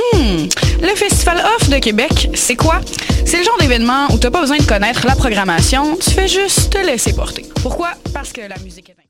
Hmm, le Festival Off de Québec, c'est quoi? C'est le genre d'événement où t'as pas besoin de connaître la programmation, tu fais juste te laisser porter. Pourquoi? Parce que la musique est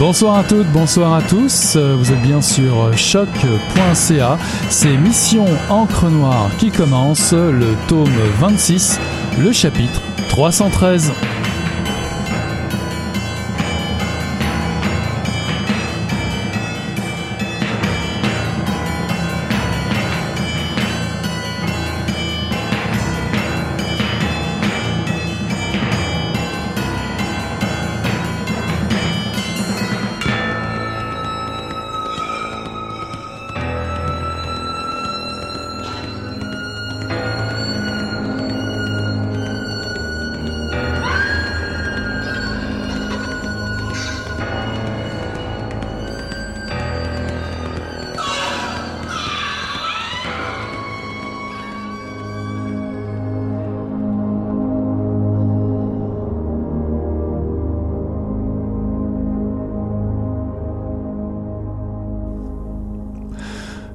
Bonsoir à toutes, bonsoir à tous. Euh, vous êtes bien sur choc.ca. C'est Mission Encre Noire qui commence, le tome 26, le chapitre 313.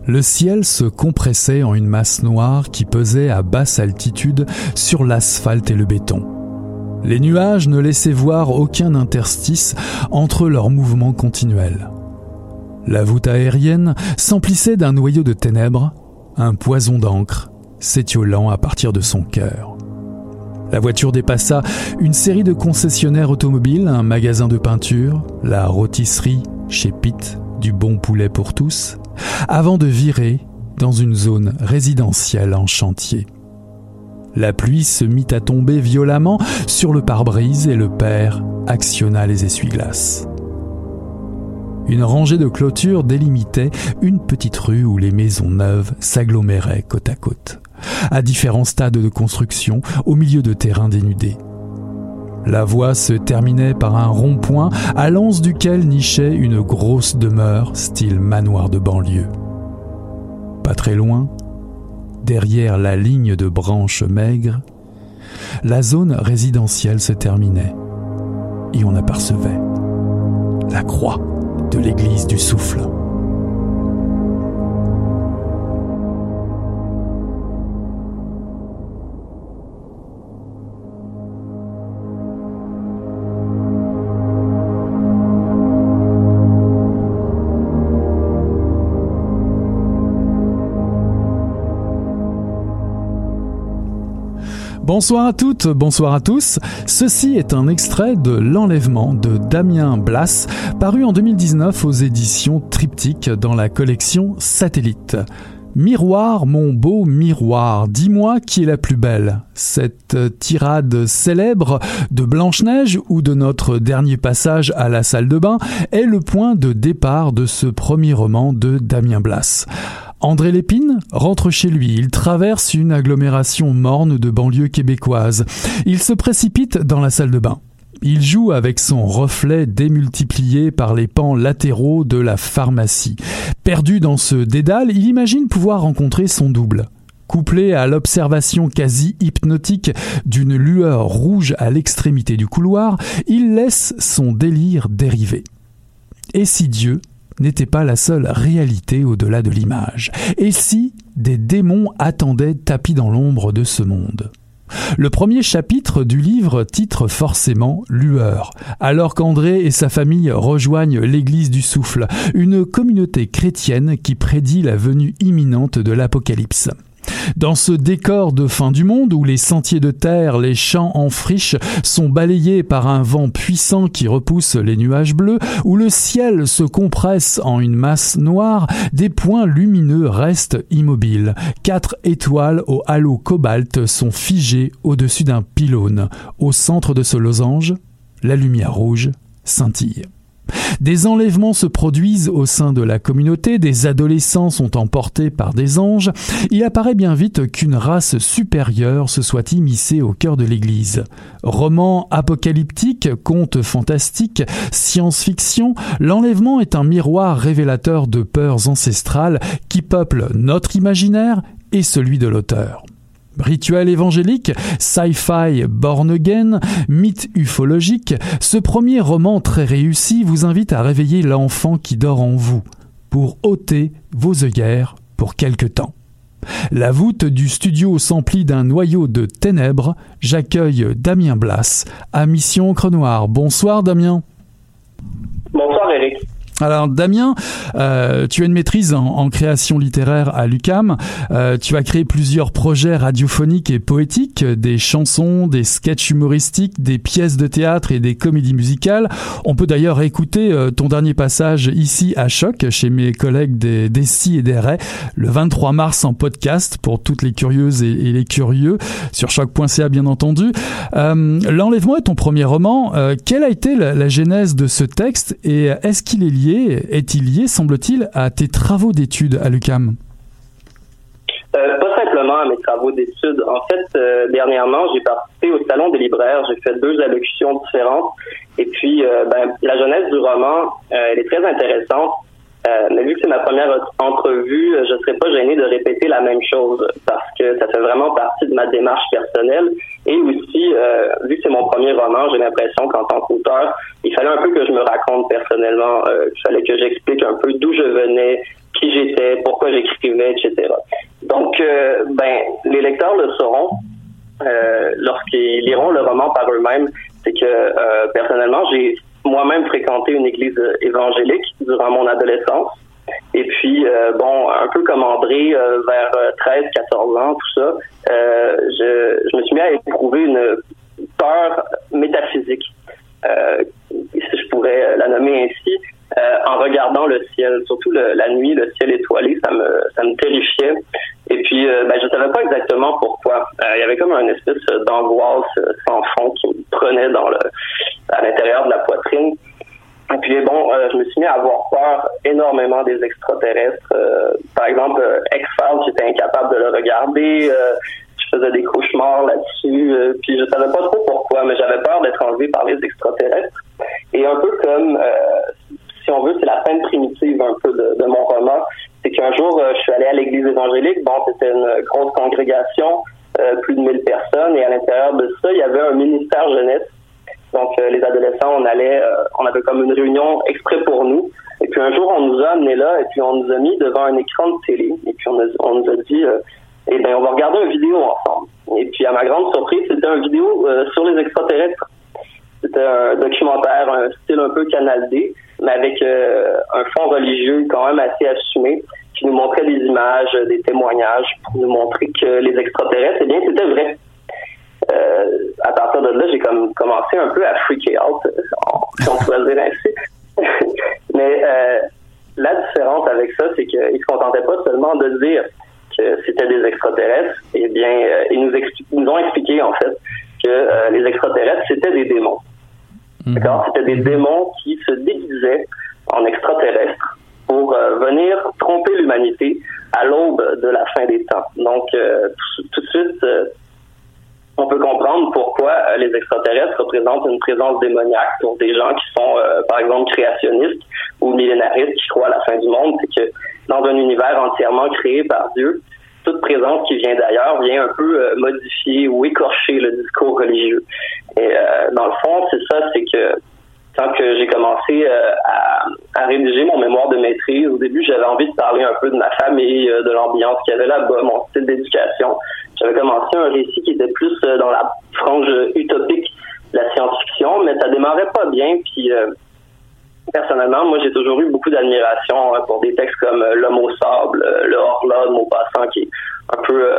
Le ciel se compressait en une masse noire qui pesait à basse altitude sur l'asphalte et le béton. Les nuages ne laissaient voir aucun interstice entre leurs mouvements continuels. La voûte aérienne s'emplissait d'un noyau de ténèbres, un poison d'encre s'étiolant à partir de son cœur. La voiture dépassa une série de concessionnaires automobiles, un magasin de peinture, la rôtisserie chez Pitt, du bon poulet pour tous, avant de virer dans une zone résidentielle en chantier. La pluie se mit à tomber violemment sur le pare-brise et le père actionna les essuie-glaces. Une rangée de clôtures délimitait une petite rue où les maisons neuves s'aggloméraient côte à côte, à différents stades de construction, au milieu de terrains dénudés. La voie se terminait par un rond-point à l'anse duquel nichait une grosse demeure style manoir de banlieue. Pas très loin, derrière la ligne de branches maigres, la zone résidentielle se terminait et on apercevait la croix de l'église du souffle. Bonsoir à toutes, bonsoir à tous. Ceci est un extrait de L'enlèvement de Damien Blas, paru en 2019 aux éditions Triptyque dans la collection Satellite. Miroir, mon beau miroir, dis-moi qui est la plus belle. Cette tirade célèbre de Blanche-Neige ou de notre dernier passage à la salle de bain est le point de départ de ce premier roman de Damien Blas. André Lépine rentre chez lui. Il traverse une agglomération morne de banlieue québécoise. Il se précipite dans la salle de bain. Il joue avec son reflet démultiplié par les pans latéraux de la pharmacie. Perdu dans ce dédale, il imagine pouvoir rencontrer son double. Couplé à l'observation quasi hypnotique d'une lueur rouge à l'extrémité du couloir, il laisse son délire dériver. Et si Dieu n'était pas la seule réalité au-delà de l'image. Et si des démons attendaient tapis dans l'ombre de ce monde? Le premier chapitre du livre titre forcément Lueur, alors qu'André et sa famille rejoignent l'Église du Souffle, une communauté chrétienne qui prédit la venue imminente de l'Apocalypse. Dans ce décor de fin du monde où les sentiers de terre, les champs en friche sont balayés par un vent puissant qui repousse les nuages bleus, où le ciel se compresse en une masse noire, des points lumineux restent immobiles. Quatre étoiles au halo cobalt sont figées au-dessus d'un pylône. Au centre de ce losange, la lumière rouge scintille. Des enlèvements se produisent au sein de la communauté, des adolescents sont emportés par des anges, il apparaît bien vite qu'une race supérieure se soit immiscée au cœur de l'Église. Romans apocalyptiques, contes fantastiques, science-fiction, l'enlèvement est un miroir révélateur de peurs ancestrales qui peuplent notre imaginaire et celui de l'auteur. Rituel évangélique, sci-fi born again, mythe ufologique, ce premier roman très réussi vous invite à réveiller l'enfant qui dort en vous, pour ôter vos œillères pour quelque temps. La voûte du studio s'emplit d'un noyau de ténèbres. J'accueille Damien Blas à Mission Encre Noire. Bonsoir Damien. Bonsoir Eric. Alors Damien, euh, tu as une maîtrise en, création littéraire à l'UCAM. Euh, tu as créé plusieurs projets radiophoniques et poétiques, des chansons, des sketchs humoristiques, des pièces de théâtre et des comédies musicales. On peut d'ailleurs écouter euh, ton dernier passage ici à Choc, chez mes collègues des, des et des Ray, le 23 mars en podcast pour toutes les curieuses et, les curieux, sur choc.ca bien entendu. L'enlèvement est ton premier roman. quelle a été la, la genèse de ce texte et est-ce qu'il est lié est-il lié, semble-t-il, à tes travaux d'études à l'UCAM? Euh, pas simplement à mes travaux d'études. En fait, euh, dernièrement, j'ai participé au Salon des libraires. J'ai fait deux allocutions différentes. Et puis, euh, ben, la jeunesse du roman, elle est très intéressante. mais vu que c'est ma première entrevue, je ne serais pas gêné de répéter la même chose parce que ça fait vraiment partie de ma démarche personnelle. Et aussi, vu que c'est mon premier roman, j'ai l'impression qu'en tant qu'auteur, il fallait un peu que je me raconte personnellement. il fallait que j'explique un peu d'où je venais, qui j'étais, pourquoi j'écrivais, etc. Donc, euh, ben, les lecteurs le sauront euh, lorsqu'ils liront le roman par eux-mêmes. C'est que euh, personnellement, j'ai moi-même fréquenté une église évangélique durant mon adolescence. Et puis, bon, un peu comme André, vers 13, 14 ans, tout ça, je, me suis mis à éprouver une peur métaphysique, si je pourrais la nommer ainsi. Euh, en regardant le ciel, surtout la nuit, le ciel étoilé, ça me ça me terrifiait. Et puis, euh, ben, je savais pas exactement pourquoi. Euh, il y avait comme une espèce devant un écran des démons qui se déguisaient en extraterrestres pour euh, venir tromper l'humanité à l'aube de la fin des temps. Donc, euh, tout, de suite, euh, on peut comprendre pourquoi les extraterrestres représentent une présence démoniaque pour des gens qui sont, par exemple, créationnistes ou millénaristes qui croient à la fin du monde. C'est que dans un univers entièrement créé par Dieu, toute présence qui vient d'ailleurs vient un peu modifier ou écorcher le discours religieux. Et dans le fond, c'est ça, c'est que quand que j'ai commencé euh, à, rédiger mon mémoire de maîtrise, au début, j'avais envie de parler un peu de ma famille, euh, de l'ambiance qu'il y avait là-bas, mon style d'éducation. J'avais commencé un récit qui était plus dans la frange utopique de la science-fiction, mais ça démarrait pas bien. Puis personnellement, moi, j'ai toujours eu beaucoup d'admiration pour des textes comme L'homme au sable, Le Horla de Maupassant, qui est un peu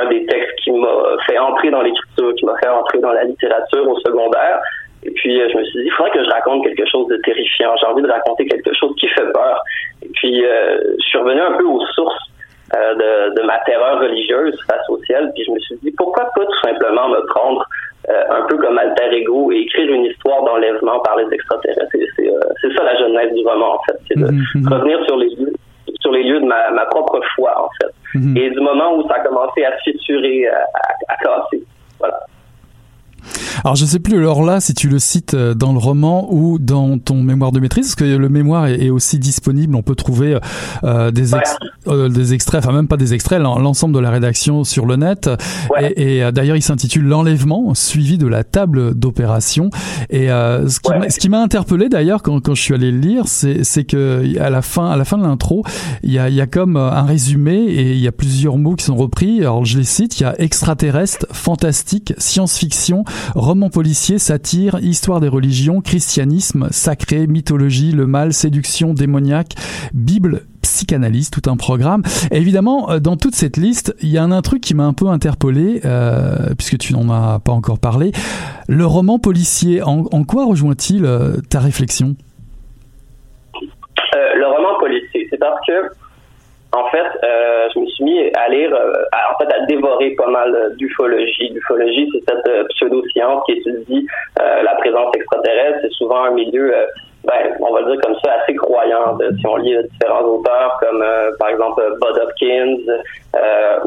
un des textes qui m'a fait entrer dans l'écriture, qui m'a fait entrer dans la littérature au secondaire. Et puis, je me suis dit, il faudrait que je raconte quelque chose de terrifiant. J'ai envie de raconter quelque chose qui fait peur. Et puis, je suis revenu un peu aux sources de, de, ma terreur religieuse face au ciel. Puis, je me suis dit, pourquoi pas tout simplement me prendre euh, un peu comme alter ego et écrire une histoire d'enlèvement par les extraterrestres. C'est euh, ça la jeunesse du roman, en fait. C'est de mhm, mhm. revenir sur les lieux sur les lieux de ma, ma propre foi, en fait. Mhm. Et du moment où ça a commencé à fissurer, à, à, à casser. Voilà. Alors je sais plus alors là si tu le cites euh, dans le roman ou dans ton mémoire de maîtrise, parce que le mémoire est, aussi disponible. On peut trouver euh, des, euh, des extraits, enfin même pas des extraits, l'ensemble de la rédaction sur le net. Et, et d'ailleurs il s'intitule L'enlèvement suivi de la table d'opération. Et ce qui m'a interpellé d'ailleurs quand, quand je suis allé le lire, c'est que à la fin à la fin de l'intro, il y a il y a comme un résumé et il y a plusieurs mots qui sont repris. Alors je les cite. Il y a extraterrestre, fantastique, science-fiction roman policier, satire, histoire des religions, christianisme, sacré, mythologie, le mal, séduction, démoniaque, Bible, psychanalyse, tout un programme. évidemment, euh, dans toute cette liste, il y a un, truc qui m'a un peu interpellé, euh, puisque tu n'en as pas encore parlé. Le roman policier, en, quoi rejoint-il euh, ta réflexion? Le roman policier, c'est parce que en fait, euh, je me suis mis à lire, euh, à, en fait, à dévorer pas mal d'ufologie. L'ufologie, c'est cette euh, pseudo-science qui étudie la présence extraterrestre. C'est souvent un milieu, ben, on va dire comme ça, assez croyant. si on lit différents auteurs, comme par exemple Bud Hopkins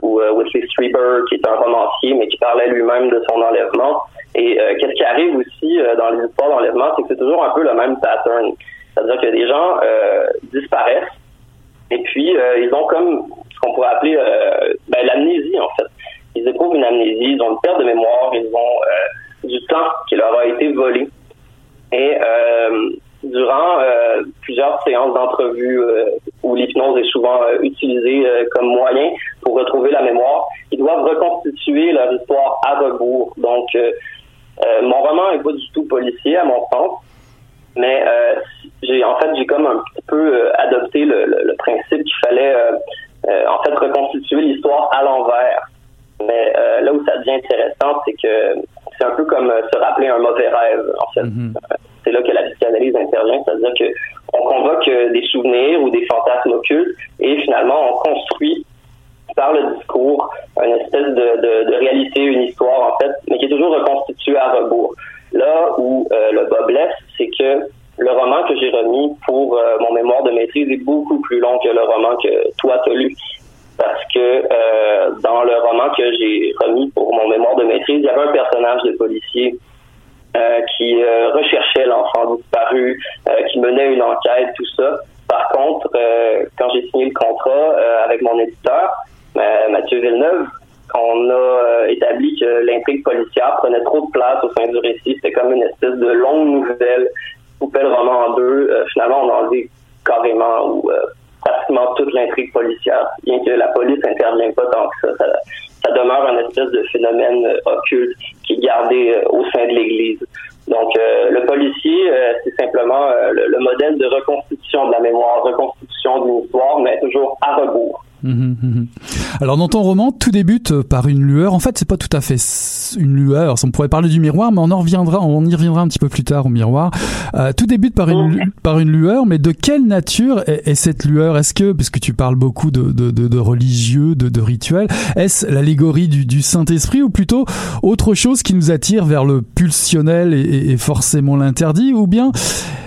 ou Whitley Strieber, qui est un romancier, mais qui parlait lui-même de son enlèvement. Et qu'est-ce qui arrive aussi dans les histoires d'enlèvement, c'est que c'est toujours un peu le même pattern. C'est-à-dire que des gens disparaissent et puis, euh, ils ont comme ce qu'on pourrait appeler euh, ben, l'amnésie, en fait. Ils éprouvent une amnésie, ils ont une perte de mémoire, ils ont euh, du temps qui leur a été volé. Et durant plusieurs séances d'entrevue où l'hypnose est souvent utilisée comme moyen pour retrouver la mémoire, ils doivent reconstituer leur histoire à rebours. Donc, mon roman n'est pas du tout policier à mon sens, mais euh, j'ai en fait j'ai comme un petit peu euh, adopté le, le, principe qu'il fallait euh, en fait reconstituer l'histoire à l'envers. Mais là où ça devient intéressant, c'est que c'est un peu comme se rappeler un mauvais rêve. En fait, mm-hmm. c'est là que la psychanalyse intervient, c'est-à-dire que on convoque des souvenirs ou des fantasmes occultes et finalement on construit par le discours une espèce de, de, de réalité, une histoire en fait, mais qui est toujours reconstituée à rebours. Là où euh, le bas blesse, c'est que le roman que j'ai remis pour euh, mon mémoire de maîtrise est beaucoup plus long que le roman que toi t'as lu. Parce que euh, dans le roman que j'ai remis pour mon mémoire de maîtrise, il y avait un personnage de policier qui recherchait l'enfant disparu, qui menait une enquête, tout ça. Par contre, quand j'ai signé le contrat avec mon éditeur, Mathieu Villeneuve, on a établi que l'intrigue policière prenait trop de place au sein du récit. C'était comme une espèce de longue nouvelle coupait le roman en deux. Euh, finalement, on a enlevé carrément ou euh, pratiquement toute l'intrigue policière, bien que la police n'intervienne pas tant que ça. ça. demeure un espèce de phénomène occulte qui est gardé au sein de l'Église. Donc, le policier, c'est simplement le, le, modèle de reconstitution de la mémoire, reconstitution d'une histoire, mais toujours à rebours. Mhm, mhm. Alors dans ton roman, tout débute par une lueur. En fait, c'est pas tout à fait une lueur. On pourrait parler du miroir, mais on en reviendra, on y reviendra un petit peu plus tard au miroir. Euh, tout débute par une par une lueur, mais de quelle nature est, cette lueur? Est-ce que, puisque tu parles beaucoup de, de, religieux, de, de rituels, est-ce l'allégorie du, du Saint-Esprit ou plutôt autre chose qui nous attire vers le pulsionnel et, et forcément l'interdit, ou bien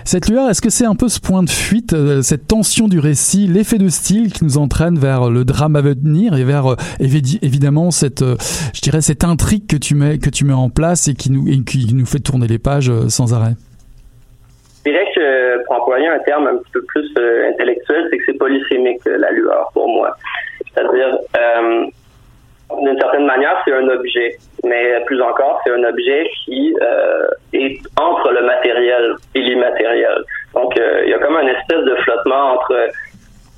cette lueur, est-ce que c'est un peu ce point de fuite, euh, cette tension du récit, l'effet de style qui nous entraîne vers le drame à venir et vers euh, évidemment cette, euh, je dirais, cette intrigue que tu mets que tu mets en place et qui nous qui nous fait tourner les pages sans arrêt. Je dirais que pour employer un terme un petit peu plus intellectuel, c'est que c'est polysémique la lueur pour moi. C'est-à-dire d'une certaine manière, c'est un objet, mais plus encore, c'est un objet qui euh, est entre le matériel et l'immatériel. Donc, euh, il y a comme un espèce de flottement entre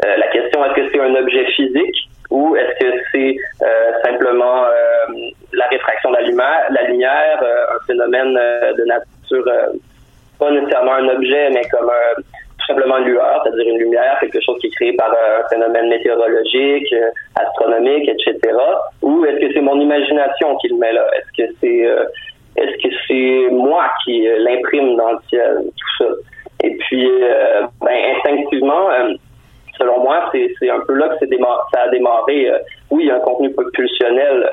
euh, la question est-ce que c'est un objet physique ou est-ce que c'est simplement la réfraction de la lumière, la lumière un phénomène de nature, pas nécessairement un objet, mais comme tout simplement une lueur, c'est-à-dire une lumière, quelque chose qui est créé par un phénomène météorologique, astronomique, etc. Ou est-ce que c'est mon imagination qui le met là? Est-ce que c'est est-ce que c'est moi qui l'imprime dans le ciel, tout ça? Et puis, ben, instinctivement, selon moi, c'est un peu là que ça a démarré. oui, il y a un contenu pulsionnel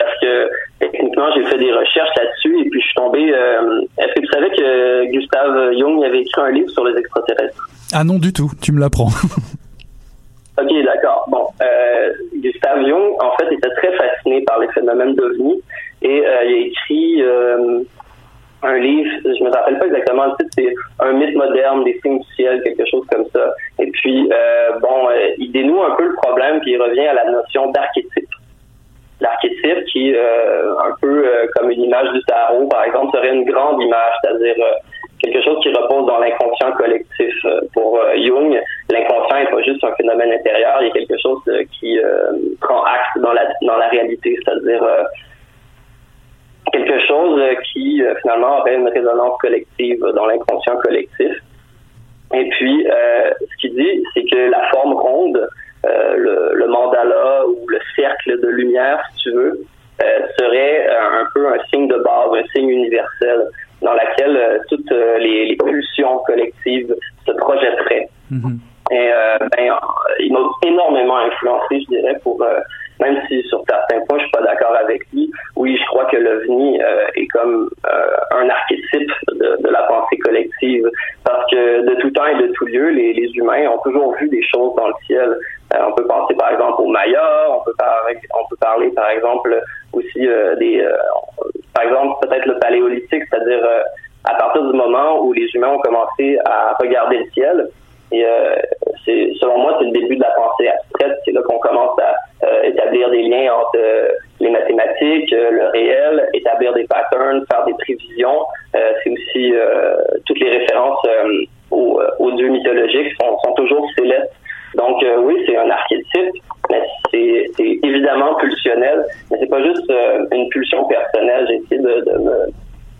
parce que techniquement, j'ai fait des recherches là-dessus et puis je suis tombé. Euh, est-ce que tu savais que Gustave Jung avait écrit un livre sur les extraterrestres? Ah non, du tout. Tu me l'apprends. ok, d'accord. Bon, euh, Gustave Jung, en fait, était très fasciné par les phénomènes d'OVNI et euh, il a écrit un livre, je me rappelle pas exactement le titre, c'est Un mythe moderne des signes du ciel, quelque chose comme ça. Et puis, bon, il dénoue un peu le problème puis il revient à la notion d'archétype l'archétype qui, euh, un peu euh, comme une image du tarot, par exemple, serait une grande image, c'est-à-dire euh, quelque chose qui repose dans l'inconscient collectif. Pour Jung, l'inconscient n'est pas juste un phénomène intérieur, il y a quelque chose qui prend acte dans la, dans la réalité, c'est-à-dire quelque chose qui finalement aurait une résonance collective dans l'inconscient collectif. Et puis, ce qu'il dit, c'est que la forme ronde euh, le, le, mandala ou le cercle de lumière, si tu veux, euh, serait euh, un peu un signe de base, un signe universel dans lequel toutes les, les, pulsions collectives se projetteraient. Mm-hmm. Et ben, il m'a énormément influencé, je dirais, pour même si sur certains points je suis pas d'accord avec lui. Oui, je crois que l'OVNI euh, est comme euh, un archétype de, la pensée collective, parce que de tout temps et de tout lieu, les, humains ont toujours vu des choses dans le ciel. Euh, on peut penser par exemple aux Mayas, on peut parler, par exemple aussi des, par exemple peut-être le paléolithique, c'est-à-dire à partir du moment où les humains ont commencé à regarder le ciel, et selon moi, c'est le début de la pensée euh, les mathématiques, le réel, établir des patterns, faire des prévisions. c'est aussi toutes les références aux, aux, dieux mythologiques sont, sont toujours célestes. Donc oui, c'est un archétype, mais c'est, c'est évidemment pulsionnel. Mais c'est pas juste une pulsion personnelle. J'ai essayé de, de me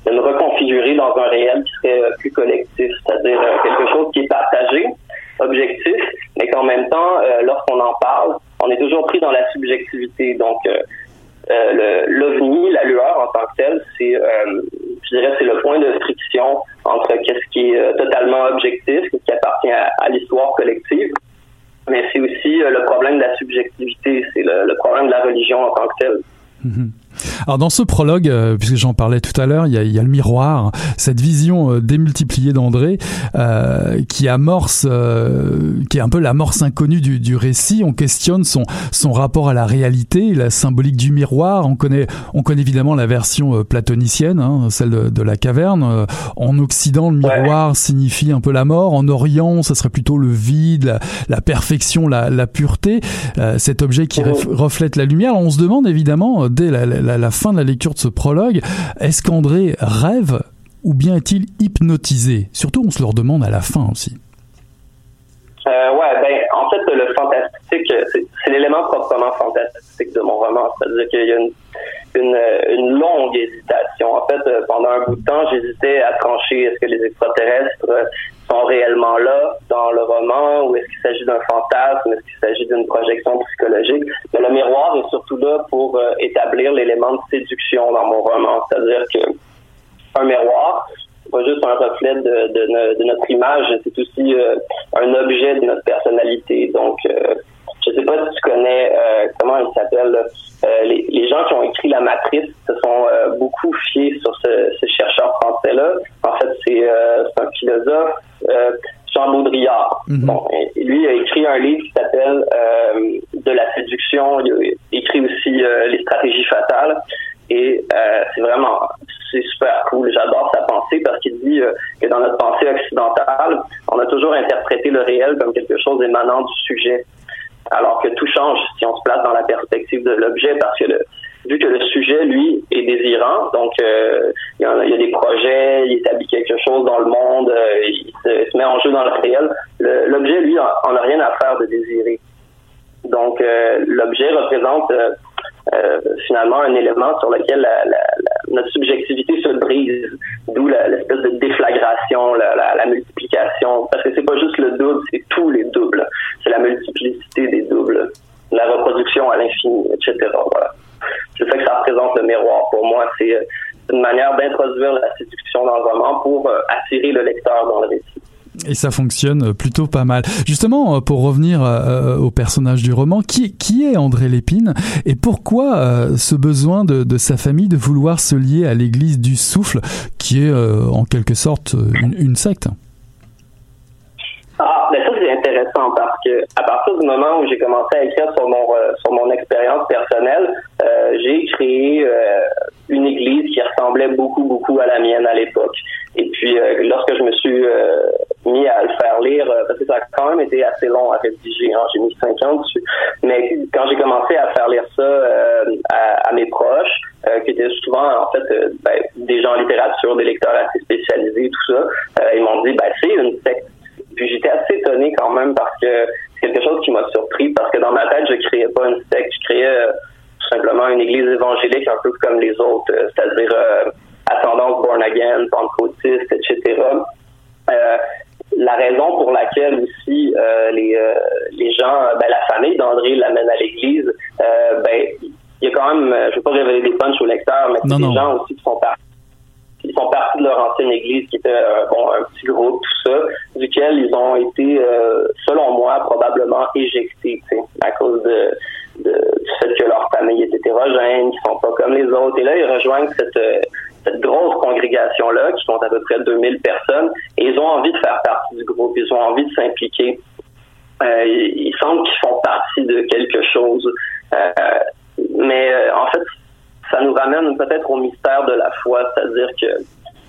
de me reconfigurer dans un réel qui serait euh, plus collectif, c'est-à-dire euh, quelque chose qui est partagé, objectif, mais qu'en même temps, euh, lorsqu'on en parle, on est toujours pris dans la subjectivité. Donc, l'ovni, la lueur en tant que telle, c'est, je dirais, c'est le point de friction entre qu'est-ce qui est totalement objectif, ce qui appartient à, l'histoire collective, mais c'est aussi le problème de la subjectivité, c'est le, problème de la religion en tant que telle. Mm-hmm. Alors dans ce prologue, euh, puisque j'en parlais tout à l'heure, il y a, y a le miroir, cette vision euh, démultipliée d'André euh, qui amorce, euh, qui est un peu l'amorce inconnue du, du, récit. On questionne son son rapport à la réalité, la symbolique du miroir. On connaît, on connaît évidemment la version platonicienne, hein, celle de, de, la caverne. En Occident, le miroir signifie un peu la mort. En Orient, ça serait plutôt le vide, la, la perfection, la, la pureté. cet objet qui reflète la lumière. On se demande évidemment dès la, la, la fin de la lecture de ce prologue, est-ce qu'André rêve ou bien est-il hypnotisé? Surtout, on se le demande à la fin aussi. Euh, ouais, ben, en fait, le fantastique, c'est l'élément proprement fantastique de mon roman. C'est-à-dire qu'il y a une, longue hésitation. En fait, euh, pendant un bout de temps, j'hésitais à trancher est-ce que les extraterrestres sont réellement là dans le roman ou est-ce qu'il s'agit d'un fantasme, est-ce qu'il s'agit d'une projection psychologique. Mais le miroir est surtout là pour euh, établir l'élément de séduction dans mon roman. C'est-à-dire que un miroir, c'est pas juste un reflet de, de, notre image, c'est aussi euh, un objet de notre personnalité. Donc, euh, je sais pas si tu connais comment il s'appelle. Les, les, gens qui ont écrit La Matrice se sont beaucoup fiés sur ce, ce chercheur français-là. En fait, c'est un philosophe euh, Jean Baudrillard. Mhm. Bon, lui a écrit un livre qui s'appelle euh, De la séduction. Il a écrit aussi euh, Les stratégies fatales. Et c'est vraiment, c'est super cool. J'adore sa pensée parce qu'il dit que dans notre pensée occidentale, on a toujours interprété le réel comme quelque chose émanant du sujet. Alors que tout change si on se place dans la perspective de l'objet parce que le, vu que le sujet, lui, est désirant, donc euh, il, y a, des projets, il établit quelque chose dans le monde, euh, il, se, met en jeu dans le réel, l'objet, lui, en a rien à faire de désirer. Donc, euh, l'objet représente finalement un élément sur lequel la, la, notre subjectivité se brise, d'où l'espèce de déflagration, la, multiplication, parce que c'est pas juste le double, c'est tous les doubles. C'est la multiplicité des doubles, la reproduction à l'infini, etc. Voilà. C'est ça que ça représente le miroir pour moi. C'est une manière d'introduire la séduction dans le roman pour attirer le lecteur dans le récit. Et ça fonctionne plutôt pas mal. Justement, euh, pour revenir euh, au personnage du roman, qui, qui est André Lépine et pourquoi euh, ce besoin de, sa famille de vouloir se lier à l'église du souffle, qui est en quelque sorte une, secte? Ah, mais ça c'est intéressant parce que à partir du moment où j'ai commencé à écrire sur mon sur mon expérience personnelle, j'ai créé une église qui ressemblait beaucoup beaucoup à la mienne à l'époque. Et puis lorsque je me suis mis à le faire lire euh, parce que ça a quand même été assez long à rédiger. Hein. J'ai mis cinq ans dessus. Mais quand j'ai commencé à faire lire ça euh, à, mes proches, euh, qui étaient souvent en fait ben, des gens en littérature, des lecteurs assez spécialisés, tout ça, ils m'ont dit ben c'est une secte. Puis j'étais assez étonné quand même parce que c'est quelque chose qui m'a surpris parce que dans ma tête je créais pas une secte, je créais simplement une église évangélique un peu comme les autres, c'est-à-dire ascendance born again, pentecôtiste, etc. Euh, la raison pour laquelle aussi euh, les, euh, les gens, ben, la famille d'André l'amène à l'église, euh, ben il y a quand même, je ne vais pas révéler des punchs au lecteur, mais il y a des gens aussi qui sont partis qui sont partis de leur ancienne église, qui était bon, un petit groupe, tout ça, duquel ils ont été, selon moi, probablement éjectés, à cause de, de, du fait que leur famille est hétérogène, qu'ils sont pas comme les autres. Et là, ils rejoignent cette cette grosse congrégation-là, qui compte à peu près 2000 personnes, et ils ont envie de faire partie du groupe, ils ont envie de s'impliquer. Euh, ils sentent qu'ils font partie de quelque chose. Euh, mais euh, en fait, ça nous ramène peut-être au mystère de la foi, c'est-à-dire que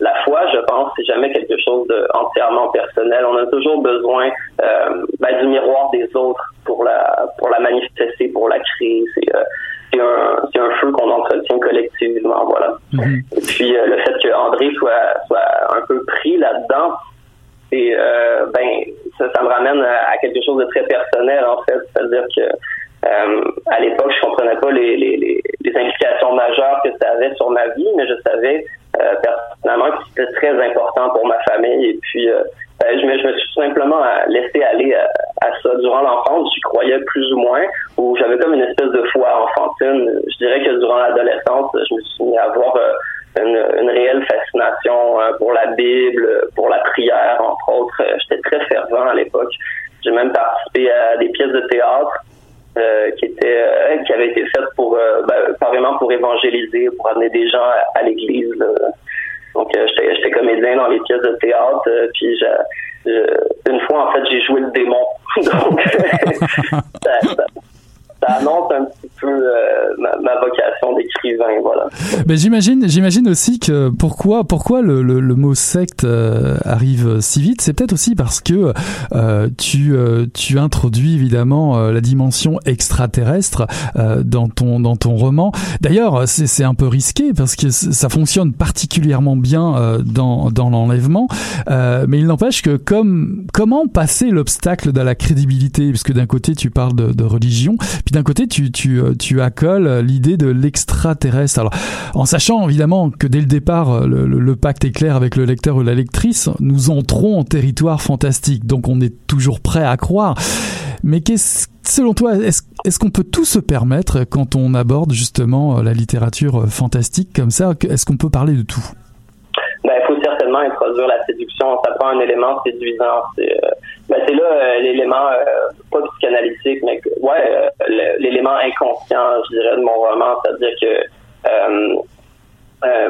la foi, je pense, c'est jamais quelque chose de entièrement personnel. On a toujours besoin euh, ben, du miroir des autres pour la pour la manifester, pour la créer. C'est euh, c'est un, c'est un feu qu'on entretient collectivement, voilà. Mhm. Et puis euh, le fait que André soit, soit un peu pris là-dedans, et euh, ben ça, ça me ramène à, quelque chose de très personnel en fait, c'est-à-dire que euh, à l'époque je comprenais pas les, les, les, les, implications majeures que ça avait sur ma vie, mais je savais euh, personnellement que c'était très important pour ma famille et puis euh, ben, je, me, suis simplement laissé aller à, à ça durant l'enfance. J'y croyais plus ou moins, ou j'avais comme une espèce de foi enfantine. Je dirais que durant l'adolescence, je me suis mis à avoir euh, une, réelle fascination euh, pour la Bible, pour la prière, entre autres. J'étais très fervent à l'époque. J'ai même participé à des pièces de théâtre. Euh, qui étaient euh, qui avaient été faites pour euh, ben, pour évangéliser, pour amener des gens à, l'église. Donc j'étais comédien dans les pièces de théâtre, puis une fois en fait j'ai joué le démon. Donc ça, ça annonce un petit peu euh, ma, vocation d'écrivain, voilà. Mais j'imagine, j'imagine aussi que pourquoi, pourquoi le, le, le mot secte euh, arrive si vite, c'est peut-être aussi parce que euh, tu, euh, tu introduis évidemment la dimension extraterrestre dans ton dans ton roman. D'ailleurs, c'est un peu risqué parce que ça fonctionne particulièrement bien dans dans l'enlèvement, mais il n'empêche que comme comment passer l'obstacle de la crédibilité, puisque d'un côté tu parles de, de religion, d'un côté, tu, tu, euh, tu accoles l'idée de l'extraterrestre. Alors, en sachant évidemment que dès le départ, euh, le, pacte est clair avec le lecteur ou la lectrice, nous entrons en territoire fantastique. Donc, on est toujours prêt à croire. Mais qu'est-ce, selon toi, est-ce, qu'on peut tout se permettre quand on aborde justement euh, la littérature fantastique comme ça? Est-ce qu'on peut parler de tout? Faut introduire la séduction. Ça prend un élément séduisant. C'est, euh, ben, là euh, l'élément euh, pas psychanalytique, mais ouais, l'élément inconscient, je dirais, de mon roman. C'est-à-dire que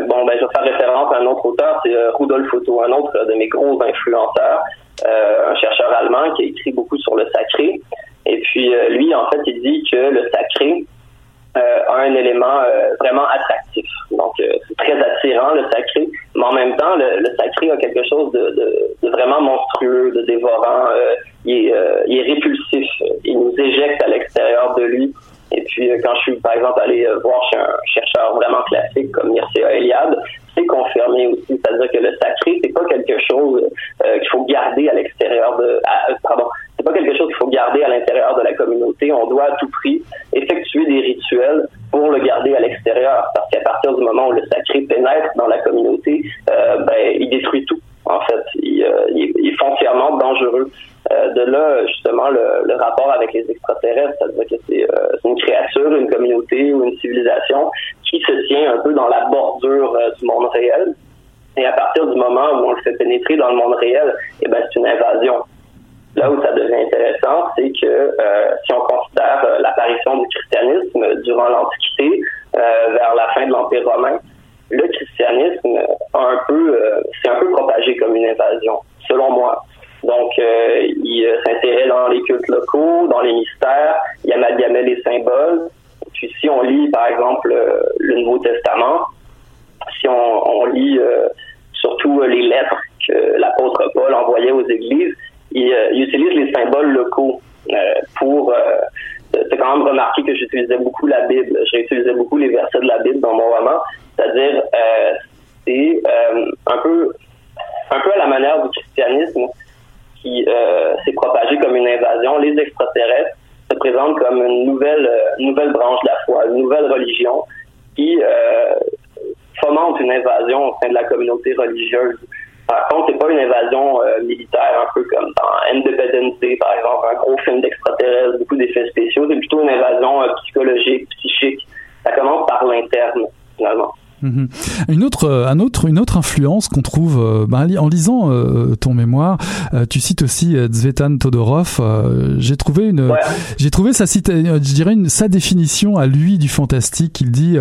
bon, ben, je vais faire référence à un autre auteur, c'est Rudolf Otto, un autre de mes gros influenceurs, un chercheur allemand qui a écrit beaucoup sur le sacré. Et puis lui, en fait, il dit que le sacré un élément vraiment attractif. Donc, c'est très attirant, le sacré, mais en même temps, le, sacré a quelque chose de, de, vraiment monstrueux, de dévorant. Euh, il, est, euh, il, est, répulsif. Il nous éjecte à l'extérieur de lui. Et puis, euh, quand je suis, par exemple, allé voir chez un chercheur vraiment classique comme Mircea Eliade, c'est confirmé aussi. C'est-à-dire que le sacré, c'est pas quelque chose qu'il faut garder à l'extérieur de... pardon, c'est pas quelque chose qu'il faut garder à l'intérieur de la communauté. On doit à tout prix effectuer des rituels pour le garder à l'extérieur. Parce qu'à partir du moment où le sacré pénètre dans la communauté, euh, ben, il détruit tout. En fait, il, est foncièrement dangereux. de là, justement, le, rapport avec les extraterrestres, c'est-à-dire que c'est une créature, une communauté ou une civilisation qui se tient un peu dans la bordure du monde réel. Et à partir du moment où on le fait pénétrer dans le monde réel, eh ben, c'est une invasion. Là où ça devient intéressant, c'est que euh, si on considère euh, l'apparition du christianisme durant l'Antiquité, euh, vers la fin de l'Empire romain, le christianisme a un peu, c'est un peu propagé comme une invasion, selon moi. Donc, il s'insérait dans les cultes locaux, dans les mystères, il amalgamait les symboles. Puis, si on lit, par exemple, le Nouveau Testament, si on, on lit surtout les lettres que l'apôtre Paul envoyait aux églises, il, euh, utilise les symboles locaux euh, pour c'est euh, quand même remarqué que j'utilisais beaucoup la Bible. J'utilisais beaucoup les versets de la Bible dans mon roman. C'est-à-dire, c'est un peu un peu à la manière du christianisme qui s'est propagé comme une invasion. Les extraterrestres se présentent comme une nouvelle nouvelle branche de la foi, une nouvelle religion qui fomente une invasion au sein de la communauté religieuse. Par contre, c'est pas une invasion euh, militaire, un peu comme dans Independence Day, par exemple, un gros film d'extraterrestres, beaucoup d'effets spéciaux. C'est plutôt une invasion euh, psychologique, psychique. Ça commence par l'interne, finalement. Mhm. Une autre, euh, un autre, une autre influence qu'on trouve euh, ben, en lisant euh, ton mémoire, tu cites aussi Zvetan Todorov. j'ai trouvé une, j'ai trouvé sa je dirais une, sa définition à lui du fantastique. Il dit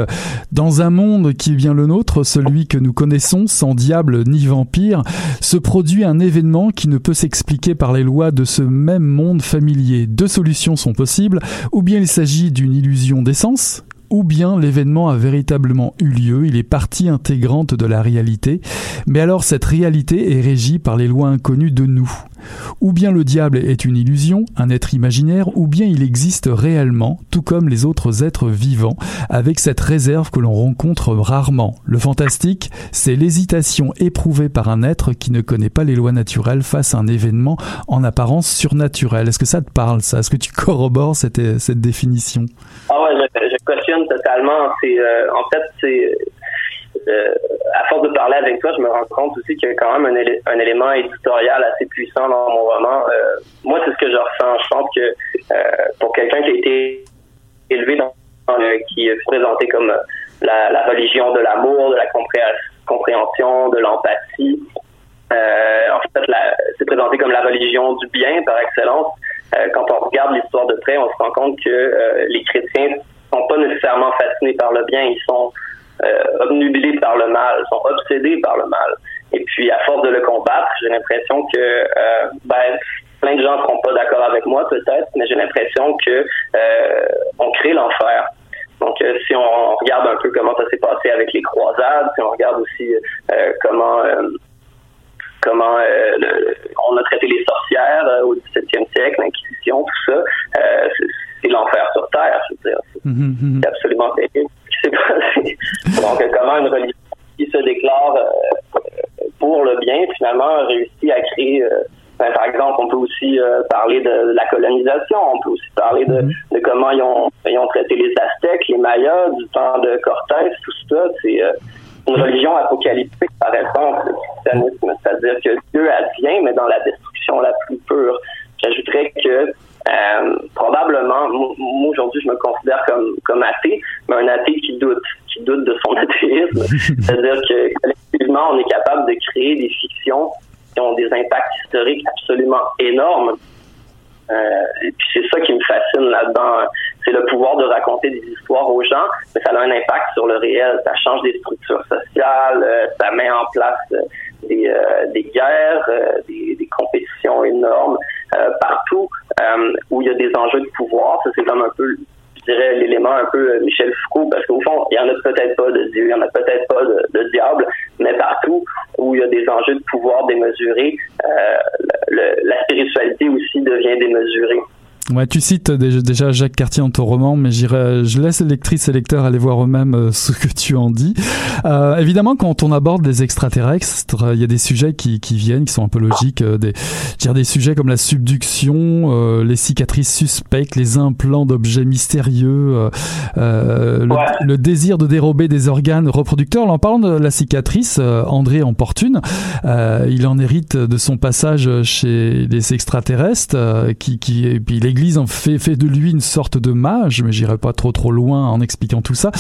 dans un monde qui est bien le nôtre, celui que nous connaissons, sans diable ni vampire, se produit un événement qui ne peut s'expliquer par les lois de ce même monde familier. Deux solutions sont possibles, ou bien il s'agit d'une illusion d'essence, ou bien l'événement a véritablement eu lieu, il est partie intégrante de la réalité, mais alors cette réalité est régie par les lois inconnues de nous. Ou bien le diable est une illusion, un être imaginaire, ou bien il existe réellement, tout comme les autres êtres vivants, avec cette réserve que l'on rencontre rarement. Le fantastique, c'est l'hésitation éprouvée par un être qui ne connaît pas les lois naturelles face à un événement en apparence surnaturel. Est-ce que ça te parle, ça? Est-ce que tu corrobores cette, définition? Ah ouais, je, je cautionne totalement. Euh, en fait, c'est à force de parler avec toi, je me rends compte aussi qu'il y a quand même un, élément éditorial assez puissant dans mon roman. Euh, moi, c'est ce que je ressens. Je pense que euh, pour quelqu'un qui a été élevé dans, qui est présenté comme la, religion de l'amour, de la compréhension, de l'empathie, en fait, c'est présenté comme la religion du bien par excellence. quand on regarde l'histoire de près, on se rend compte que les chrétiens sont pas nécessairement fascinés par le bien, ils sont euh, obnubilés par le mal, sont obsédés par le mal. Et puis, à force de le combattre, j'ai l'impression que, euh, ben, plein de gens ne seront pas d'accord avec moi peut-être, mais j'ai l'impression que euh, on crée l'enfer. Donc, euh, si on regarde un peu comment ça s'est passé avec les croisades, si on regarde aussi comment comment on a traité les sorcières au 17e siècle, l'Inquisition, tout ça, c'est l'enfer sur Terre, je veux dire. Mhm, mhm. C'est absolument terrible. Donc, comment une religion qui se déclare euh, pour le bien, finalement, a réussi à créer. Euh, ben, par exemple, on peut aussi euh, parler de, la colonisation, on peut aussi parler de, mhm. de comment ils ont, ils ont, traité les Aztèques, les Mayas, du temps de Cortés, tout ça. C'est une religion apocalyptique par exemple, le christianisme. C'est-à-dire que Dieu advient, mais dans la destruction la plus pure. J'ajouterais que euh, probablement, moi aujourd'hui, je me considère comme, comme athée, mais un athée qui doute, qui doute de son athéisme. C'est-à-dire que collectivement, on est capable de créer des fictions qui ont des impacts historiques absolument énormes. Euh, et puis c'est ça qui me fascine là-dedans. C'est le pouvoir de raconter des histoires aux gens, mais ça a un impact sur le réel. Ça change des structures sociales, euh, ça met en place des, euh, des guerres, des, des compétitions énormes. Euh, partout euh, où il y a des enjeux de pouvoir. Ça, c'est comme un peu je dirais, l'élément un peu euh, Michel Foucault, parce qu'au fond, il y en a peut-être pas de Dieu, il y en a peut-être pas de, diable, mais partout où il y a des enjeux de pouvoir démesurés, la spiritualité aussi devient démesurée. Ouais, tu cites déjà Jacques Cartier dans ton roman, mais j'irai, je laisse les lectrices et lecteurs aller voir eux-mêmes euh, ce que tu en dis. Euh, évidemment, quand on aborde des extraterrestres, il y a des sujets qui, qui viennent, qui sont un peu logiques, euh, des, dire des sujets comme la subduction, euh, les cicatrices suspectes, les implants d'objets mystérieux, le, le, désir de dérober des organes reproducteurs. En parlant de la cicatrice, André Emportune, il en hérite de son passage chez les extraterrestres, qui, qui, et puis l'Église en fait, fait de lui une sorte de mage, mais j'irai pas trop trop loin en expliquant tout ça.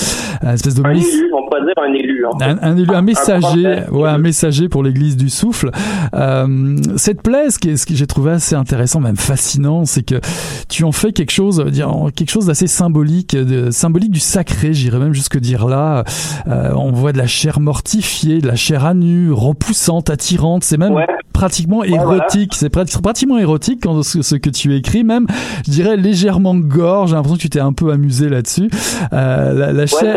Une espèce de un élu, on peut dire un élu. Un, élu, un messager, ouais, un messager pour l'Église du souffle. Euh, cette plaie, ce que, ce que j'ai trouvé assez intéressant, même fascinant, c'est que tu en fais quelque chose, dire quelque chose d'assez symbolique, de, symbolique du sacré. J'irais même jusque dire là, euh, on voit de la chair mortifiée, de la chair à nu, repoussante, attirante. C'est même pratiquement érotique. C'est pratiquement érotique quand ce, ce que tu écris, même je dirais légèrement gore. J'ai l'impression que tu t'es un peu amusé là-dessus. Euh, la, la chair.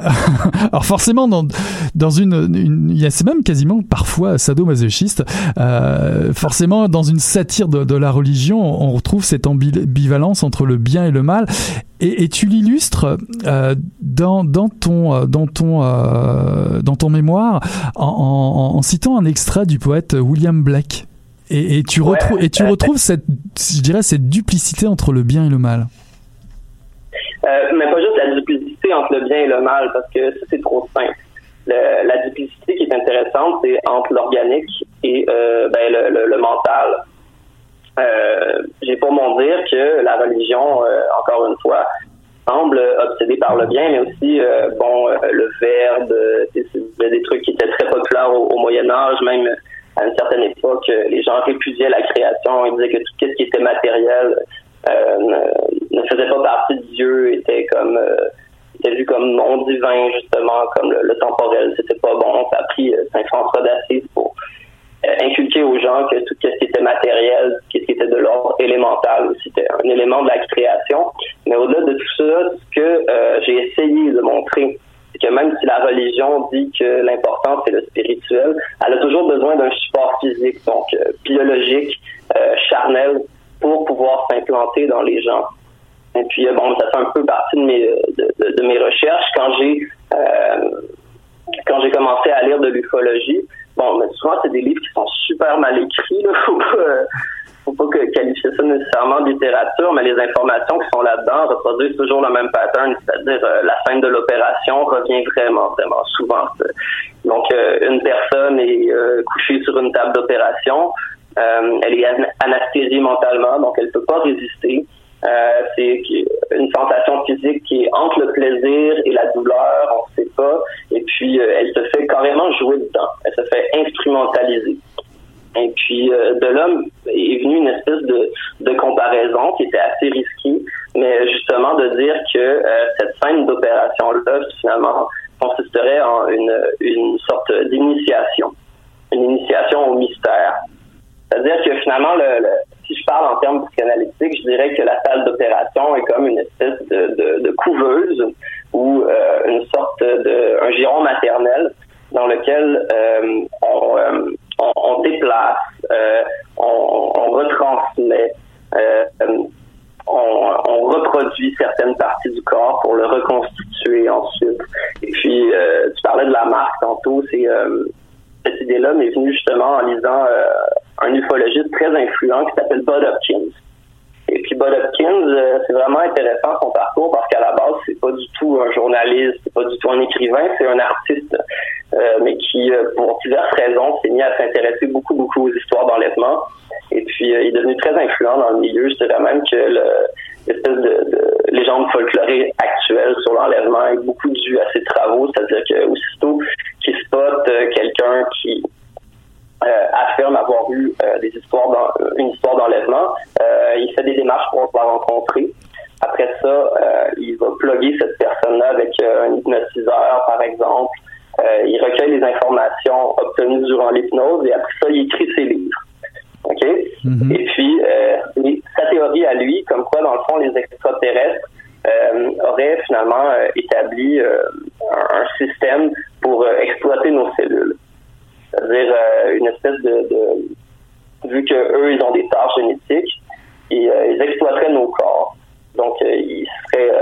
Alors forcément, dans dans une, une il y a c'est même quasiment parfois sadomasochiste. Euh, forcément, dans une satire de, de, la religion, on retrouve cette ambivalence entre le bien et le mal. Et, et tu l'illustres euh, dans, dans ton euh, dans ton euh, dans ton mémoire en, en, en citant un extrait du poète William Blake. Et, et, tu et tu retrouves cette je dirais cette duplicité entre le bien et le mal. Euh, mais pas juste la duplicité entre le bien et le mal parce que ça c'est trop simple. Le, la duplicité qui est intéressante c'est entre l'organique et euh, ben, le, le, le, mental. Euh, J'ai pour mon dire que la religion, euh, encore une fois, semble obsédée par le bien, mais aussi euh, bon euh, le verbe, des trucs qui étaient très populaires au, au Moyen Âge, même à une certaine époque, euh, les gens répudiaient la création. Ils disaient que tout ce qui était matériel euh, ne, faisait pas partie de Dieu, était comme euh, vu comme non divin justement, comme le, temporel, c'était pas bon. Ça a pris Saint François d'Assise pour inculquer aux gens que tout ce qui était matériel, ce qui était de l'ordre élémental, c'était un élément de la création. Mais au-delà de tout ça, ce que j'ai essayé de montrer que même si la religion dit que l'important c'est le spirituel, elle a toujours besoin d'un support physique, donc euh, biologique, euh, charnel, pour pouvoir s'implanter dans les gens. Et puis euh, bon, ça fait un peu partie de mes de, de, mes recherches quand j'ai quand j'ai commencé à lire de l'ufologie. Bon, mais souvent c'est des livres qui sont super mal écrits. faut pas que qualifier ça nécessairement de littérature, mais les informations qui sont là-dedans reproduisent toujours le même pattern, c'est-à-dire euh, la scène de l'opération revient vraiment, vraiment souvent. Donc, euh, une personne est euh, couchée sur une table d'opération, elle est anesthésiée mentalement, donc elle peut pas résister. c'est une sensation physique qui est entre le plaisir et la douleur, on ne sait pas, et puis elle se fait carrément jouer dedans, elle se fait instrumentaliser. Et puis euh, de l'homme est venu une espèce de, de, comparaison qui était assez risquée, mais justement de dire que euh, cette scène d'opération-là, finalement, consisterait en une, une sorte d'initiation, une initiation au mystère. C'est-à-dire que finalement, le, le, si je parle en termes psychanalytiques, je dirais que la salle d'opération est comme une espèce de, de, de couveuse ou euh, une sorte de un giron maternel dans lequel euh, on, euh, on, déplace, euh, on, retransmet, euh, on, on, reproduit certaines parties du corps pour le reconstituer ensuite. Et puis, euh, tu parlais de la marque tantôt, c'est cette idée-là m'est venue justement en lisant un ufologiste très influent qui s'appelle Bud Hopkins. Et puis Bud Hopkins, euh, c'est vraiment intéressant son parcours parce qu'à la base, c'est pas du tout un journaliste, c'est pas du tout un écrivain, c'est un artiste, euh, mais qui, euh, pour diverses raisons, s'est mis à s'intéresser beaucoup, beaucoup aux histoires d'enlèvement. Et puis, il est devenu très influent dans le milieu. Je dirais même que l'espèce de, de, légende folklorique actuelle sur l'enlèvement est beaucoup due à ses travaux, c'est-à-dire que aussitôt qu'il spot quelqu'un qui euh, affirme avoir eu euh, des histoires une histoire d'enlèvement. Euh, il fait des démarches pour la rencontrer. Après ça, il va plugger cette personne-là avec un hypnotiseur, par exemple. il recueille les informations obtenues durant l'hypnose et après ça, il écrit ses livres. OK? Mm-hmm. Et puis, sa théorie à lui, comme quoi, dans le fond, les extraterrestres auraient finalement établi un, un, système pour exploiter nos cellules c'est-à-dire euh, une espèce de, de vu que eux ils ont des tâches génétiques, ils, ils exploiteraient nos corps. Donc, ils seraient,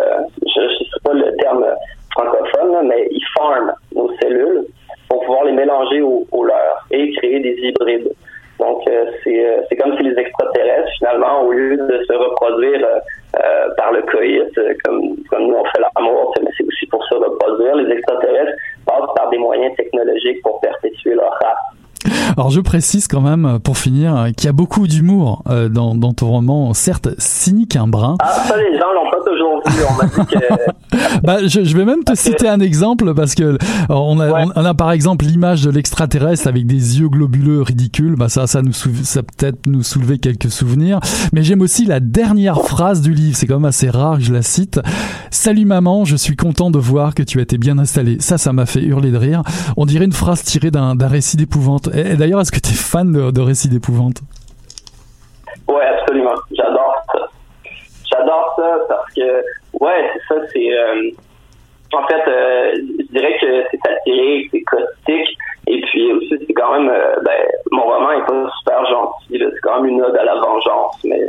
je ne sais pas le terme francophone, mais ils farment nos cellules pour pouvoir les mélanger aux, leurs et créer des hybrides. Donc, c'est comme si les extraterrestres, finalement, au lieu de se reproduire par le coït, comme, comme nous on fait l'amour, mais c'est aussi pour se reproduire, les extraterrestres passent par des moyens technologiques pour perpétuer leur race. Alors je précise quand même, pour finir, qu'il y a beaucoup d'humour euh, dans, dans, ton roman, certes cynique un brin. Ah ça les gens l'ont pas toujours vu, on m'a dit que... bah, je, je, vais même te citer un exemple parce que on a, on a par exemple l'image de l'extraterrestre avec des yeux globuleux ridicules, bah ça, ça nous ça peut-être nous soulever quelques souvenirs. Mais j'aime aussi la dernière phrase du livre, c'est quand même assez rare que je la cite. Salut maman, je suis content de voir que tu as été bien installée. Ça, ça m'a fait hurler de rire. On dirait une phrase tirée d'un récit d'épouvante. D'ailleurs, est-ce que tu es fan de, récits d'épouvante Ouais, absolument. J'adore ça. J'adore ça parce que, ouais, c'est ça, c'est. Euh, en fait, euh, je dirais que c'est satirique, c'est caustique, et puis aussi, c'est quand même. Euh, ben, mon roman est pas super gentil, c'est quand même une ode à la vengeance, mais.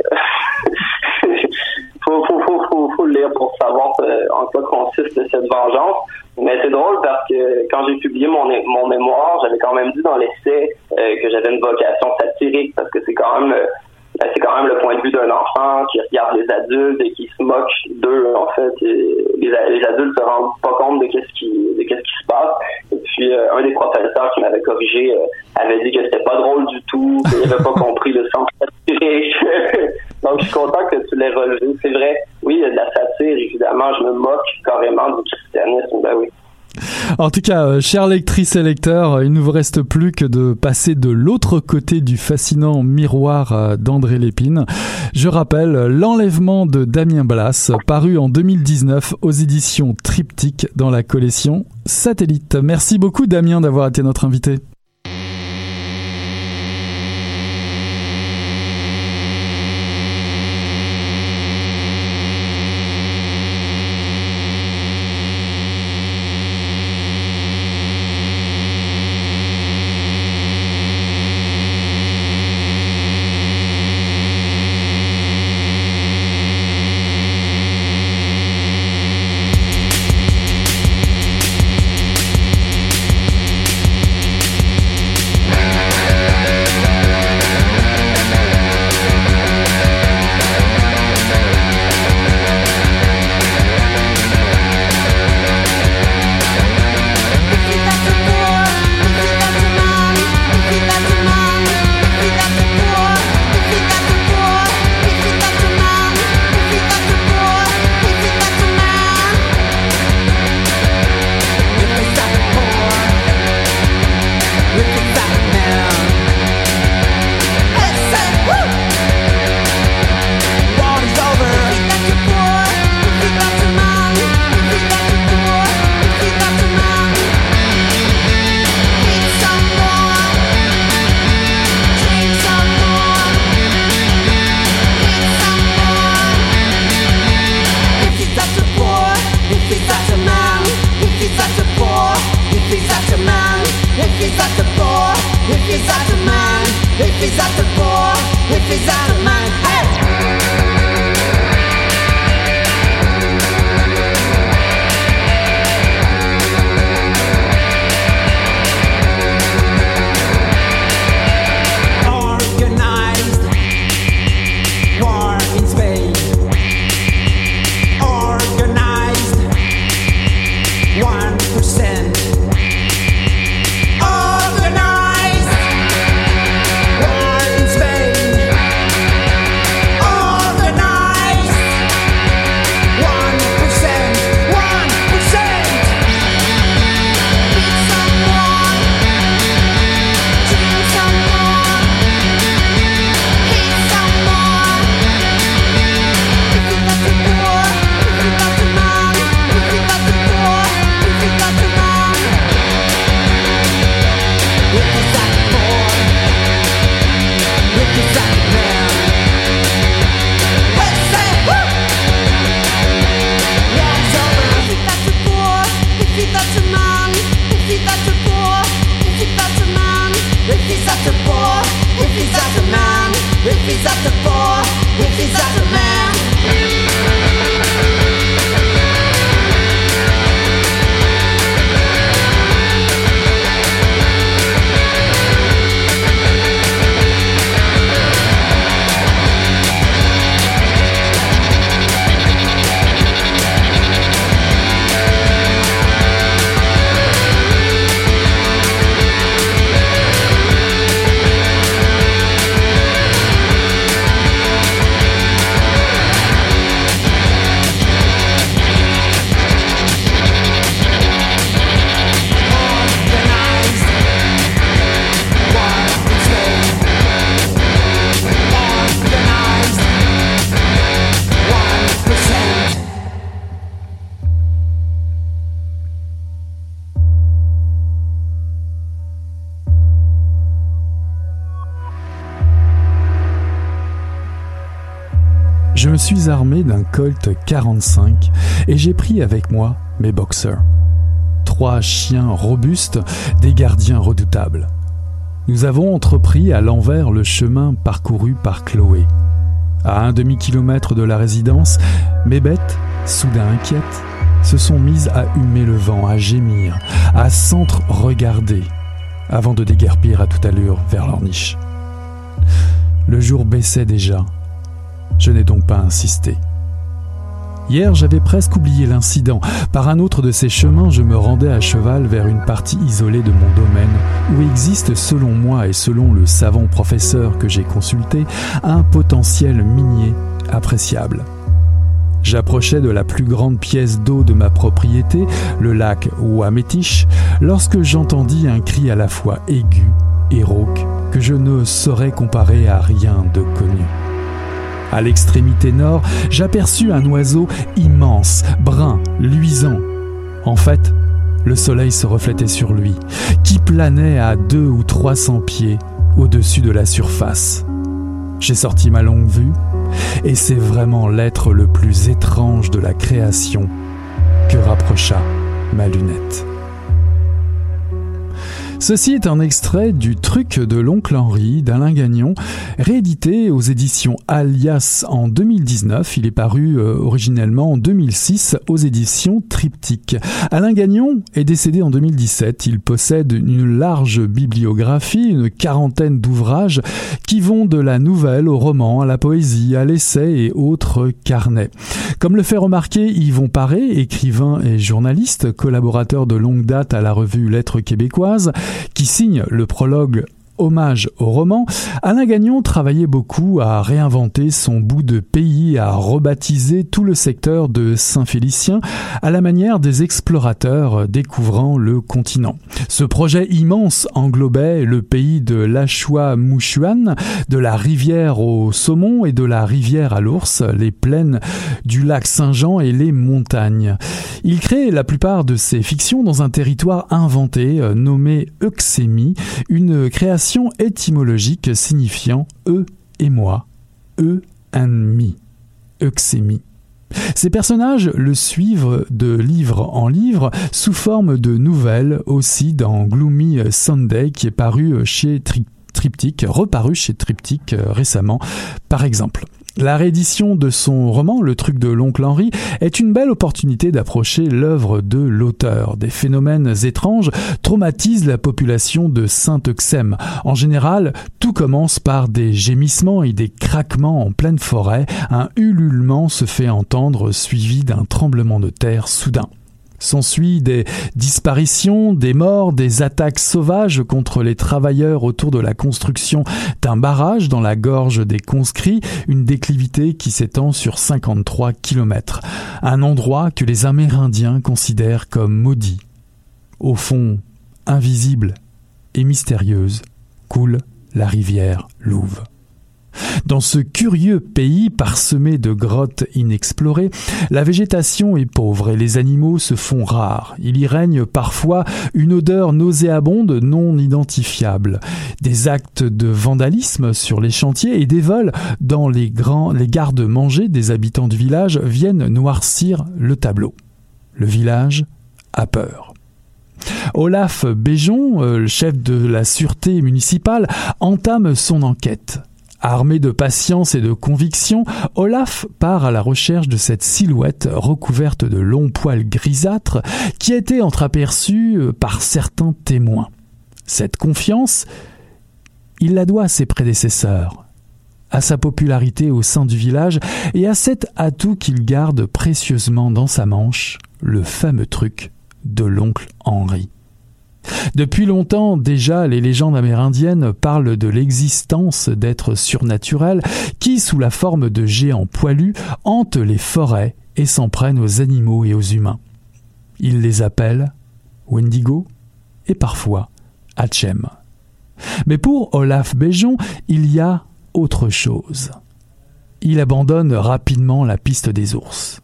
faut, faut, faut, faut, faut le lire pour savoir en quoi consiste cette vengeance. Mais c'est drôle parce que quand j'ai publié mon, mon mémoire, j'avais quand même dit dans l'essai euh, que j'avais une vocation satirique parce que c'est quand même euh, ben, c'est quand même le point de vue d'un enfant qui regarde les adultes et qui se moque d'eux en fait. les, les, adultes se rendent pas compte de qu'est-ce qui de qu'est-ce qui se passe. Et puis euh, un des professeurs qui m'avait corrigé avait dit que c'était pas drôle du tout, qu'il n'avait pas compris le sens satirique. Donc je suis content que tu l'aies relevé. C'est vrai, oui, il y a de la satire, évidemment, je me moque carrément du christianisme, ben oui. En tout cas, euh, chers lectrices et lecteurs, euh, il ne vous reste plus que de passer de l'autre côté du fascinant miroir euh, d'André Lépine. Je rappelle l'enlèvement de Damien Blas, paru en 2019 aux éditions Triptyque dans la collection Satellite. Merci beaucoup Damien d'avoir été notre invité. 45 et j'ai pris avec moi mes boxers. Trois chiens robustes, des gardiens redoutables. Nous avons entrepris à l'envers le chemin parcouru par Chloé. À un demi-kilomètre de la résidence, mes bêtes, soudain inquiètes, se sont mises à humer le vent, à gémir, à s'entre-regarder, avant de déguerpir à toute allure vers leur niche. Le jour baissait déjà, je n'ai donc pas insisté. Hier, j'avais presque oublié l'incident. Par un autre de ces chemins, je me rendais à cheval vers une partie isolée de mon domaine, où existe, selon moi et selon le savant professeur que j'ai consulté, un potentiel minier appréciable. J'approchais de la plus grande pièce d'eau de ma propriété, le lac Ouametiche, lorsque j'entendis un cri à la fois aigu et rauque que je ne saurais comparer à rien de connu. À l'extrémité nord, j'aperçus un oiseau immense, brun, luisant. En fait, le soleil se reflétait sur lui, qui planait à deux ou trois cents pieds au-dessus de la surface. J'ai sorti ma longue vue, et c'est vraiment l'être le plus étrange de la création que rapprocha ma lunette. Ceci est un extrait du Truc de l'oncle Henri d'Alain Gagnon, réédité aux éditions Alias en 2019. Il est paru euh, originellement en 2006 aux éditions Triptyque. Alain Gagnon est décédé en 2017. Il possède une large bibliographie, une quarantaine d'ouvrages qui vont de la nouvelle au roman, à la poésie, à l'essai et autres carnets. Comme le fait remarquer Yvon Paré, écrivain et journaliste, collaborateur de longue date à la revue Lettres québécoises, qui signe le prologue hommage au roman, Alain Gagnon travaillait beaucoup à réinventer son bout de pays, à rebaptiser tout le secteur de Saint-Félicien à la manière des explorateurs découvrant le continent. Ce projet immense englobait le pays de l'Achua-Mouchuan, de la rivière au saumon et de la rivière à l'ours, les plaines du lac Saint-Jean et les montagnes. Il crée la plupart de ses fictions dans un territoire inventé euh, nommé Euxémie, une création étymologique signifiant eux et moi, eux and me, Euxémie. Ces personnages le suivent de livre en livre sous forme de nouvelles aussi dans Gloomy Sunday qui est paru chez Tri- Triptyque, reparu chez Triptyque euh, récemment par exemple. La réédition de son roman Le truc de l'oncle Henri est une belle opportunité d'approcher l'œuvre de l'auteur. Des phénomènes étranges traumatisent la population de Saint-Euxem. En général, tout commence par des gémissements et des craquements en pleine forêt. Un ululement se fait entendre suivi d'un tremblement de terre soudain. S'ensuit des disparitions, des morts, des attaques sauvages contre les travailleurs autour de la construction d'un barrage dans la gorge des conscrits, une déclivité qui s'étend sur 53 kilomètres. Un endroit que les Amérindiens considèrent comme maudit. Au fond, invisible et mystérieuse, coule la rivière Louve. Dans ce curieux pays parsemé de grottes inexplorées, la végétation est pauvre et les animaux se font rares. Il y règne parfois une odeur nauséabonde non identifiable. Des actes de vandalisme sur les chantiers et des vols dans les grands les gardes-manger des habitants du village viennent noircir le tableau. Le village a peur. Olaf Béjon, euh, chef de la sûreté municipale, entame son enquête. Armé de patience et de conviction, Olaf part à la recherche de cette silhouette recouverte de longs poils grisâtres qui a été entreaperçue euh, par certains témoins. Cette confiance, il la doit à ses prédécesseurs, à sa popularité au sein du village et à cet atout qu'il garde précieusement dans sa manche, le fameux truc de l'oncle Henri. Depuis longtemps déjà, les légendes amérindiennes parlent de l'existence d'êtres surnaturels qui, sous la forme de géants poilus, hantent les forêts et s'en prennent aux animaux et aux humains. Ils les appellent Wendigo et parfois Hachem. Mais pour Olaf Béjon, il y a autre chose. Il abandonne rapidement la piste des ours.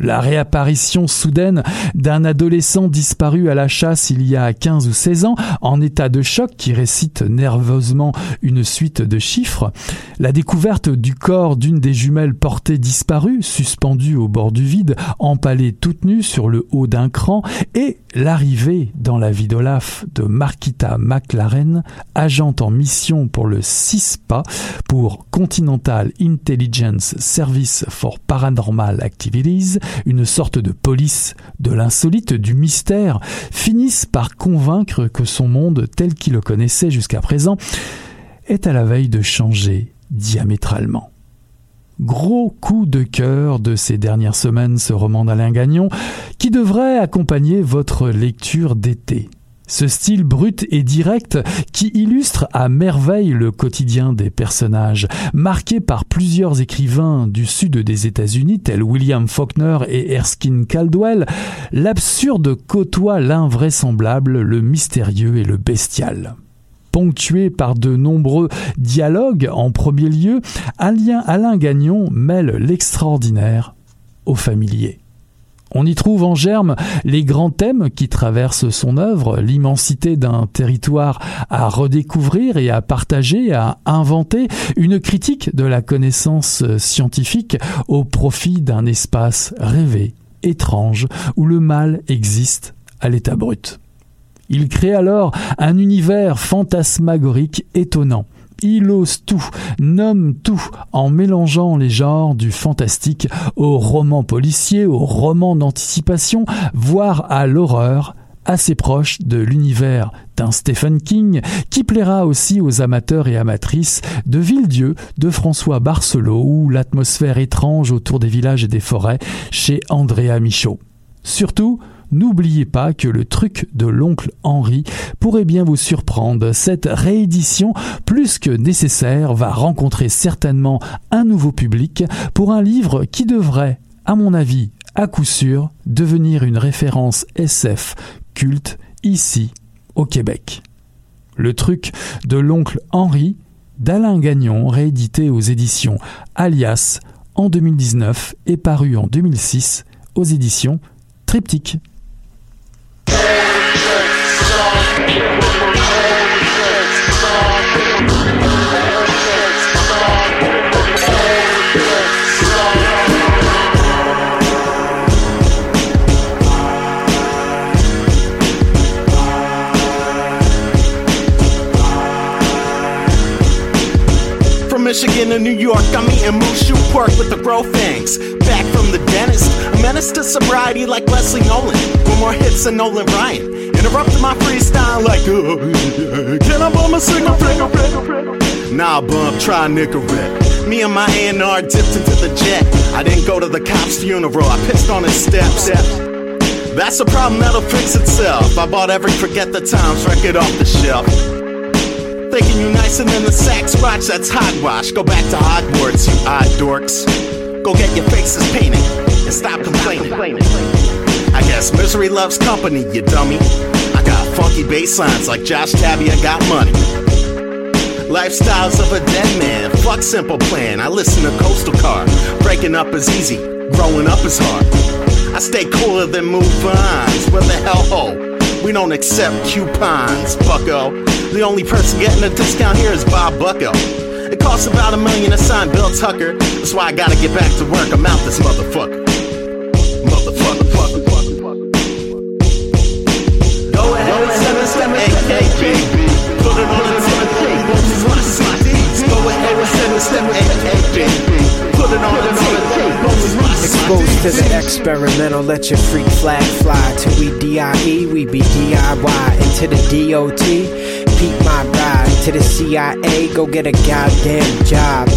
La réapparition soudaine d'un adolescent disparu à la chasse il y a 15 ou 16 ans, en état de choc qui récite nerveusement une suite de chiffres, la découverte du corps d'une des jumelles portées disparues, suspendue au bord du vide, empalée toute nue sur le haut d'un cran, et l'arrivée dans la vie d'Olaf de Marquita McLaren, agente en mission pour le CISPA, pour Continental Intelligence Service for Paranormal Activities, une sorte de police de l'insolite, du mystère, finissent par convaincre que son monde tel qu'il le connaissait jusqu'à présent est à la veille de changer diamétralement. Gros coup de cœur de ces dernières semaines, ce roman d'Alain Gagnon, qui devrait accompagner votre lecture d'été. Ce style brut et direct qui illustre à merveille le quotidien des personnages, marqué par plusieurs écrivains du sud des États-Unis tels William Faulkner et Erskine Caldwell, l'absurde côtoie l'invraisemblable, le mystérieux et le bestial ponctué par de nombreux dialogues en premier lieu, Alain Gagnon mêle l'extraordinaire au familier. On y trouve en germe les grands thèmes qui traversent son œuvre, l'immensité d'un territoire à redécouvrir et à partager, à inventer, une critique de la connaissance scientifique au profit d'un espace rêvé, étrange, où le mal existe à l'état brut. Il crée alors un univers fantasmagorique étonnant, il ose tout, nomme tout, en mélangeant les genres du fantastique au roman policier, au roman d'anticipation, voire à l'horreur, assez proche de l'univers d'un Stephen King, qui plaira aussi aux amateurs et amatrices de Villedieu, de François Barcelot ou l'atmosphère étrange autour des villages et des forêts chez Andrea Michaud. Surtout, n'oubliez pas que le truc de l'oncle Henri pourrait bien vous surprendre. Cette réédition, plus que nécessaire, va rencontrer certainement un nouveau public pour un livre qui devrait, à mon avis, à coup sûr, devenir une référence SF culte ici, au Québec. Le truc de l'oncle Henri, d'Alain Gagnon, réédité aux éditions Alias en 2019 et paru en 2006 aux éditions Triptyque. Yeah. To New York, I'm eating Mushu pork with the bro fangs. Back from the dentist, a menace to sobriety like Leslie Nolan. One more hits than Nolan Ryan. Interrupting my freestyle like, uh, can I bum a cigarette? Nah, bump, try Nicorette. Me and my A&R dipped into the jet. I didn't go to the cop's funeral, I pissed on his steps. That's a problem that'll fix itself. I bought every Forget the Times record off the shelf. Thinking you nicer than the sax watch, that's hogwash. Go back to Hogwarts, you odd dorks. Go get your faces painted and stop complaining. I guess misery loves company, you dummy. I got funky bass lines like Josh Tabby, I got money. Lifestyles of a dead man, fuck simple plan. I listen to Coastal Car. Breaking up is easy, growing up is hard. I stay cooler than move ons. Where the hell? We don't accept coupons, bucko. The only person getting a discount here is Bob Bucko. It costs about a million to sign Bill Tucker. That's why I gotta get back to work. I'm out this motherfucker. Motherfucker, to the experimental, let your freak flag fly. Till we DIE, we be DIY. Into the DOT, peep my ride. To the CIA, go get a goddamn job.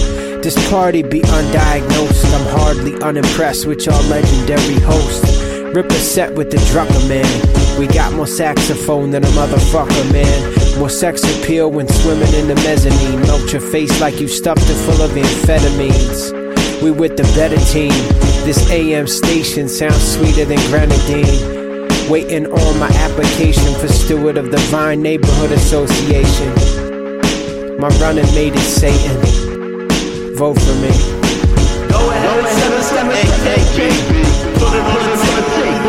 This party be undiagnosed. I'm hardly unimpressed with your legendary host. Rip a set with the Drucker man. We got more saxophone than a motherfucker, man. More sex appeal when swimming in the mezzanine. Melt your face like you stuffed it full of amphetamines. We with the better team. This AM station sounds sweeter than grenadine. Waiting on my application for steward of the Vine Neighborhood Association. My running mate is Satan. Vote for me. Go ahead and us them AKB. Put it on the tape.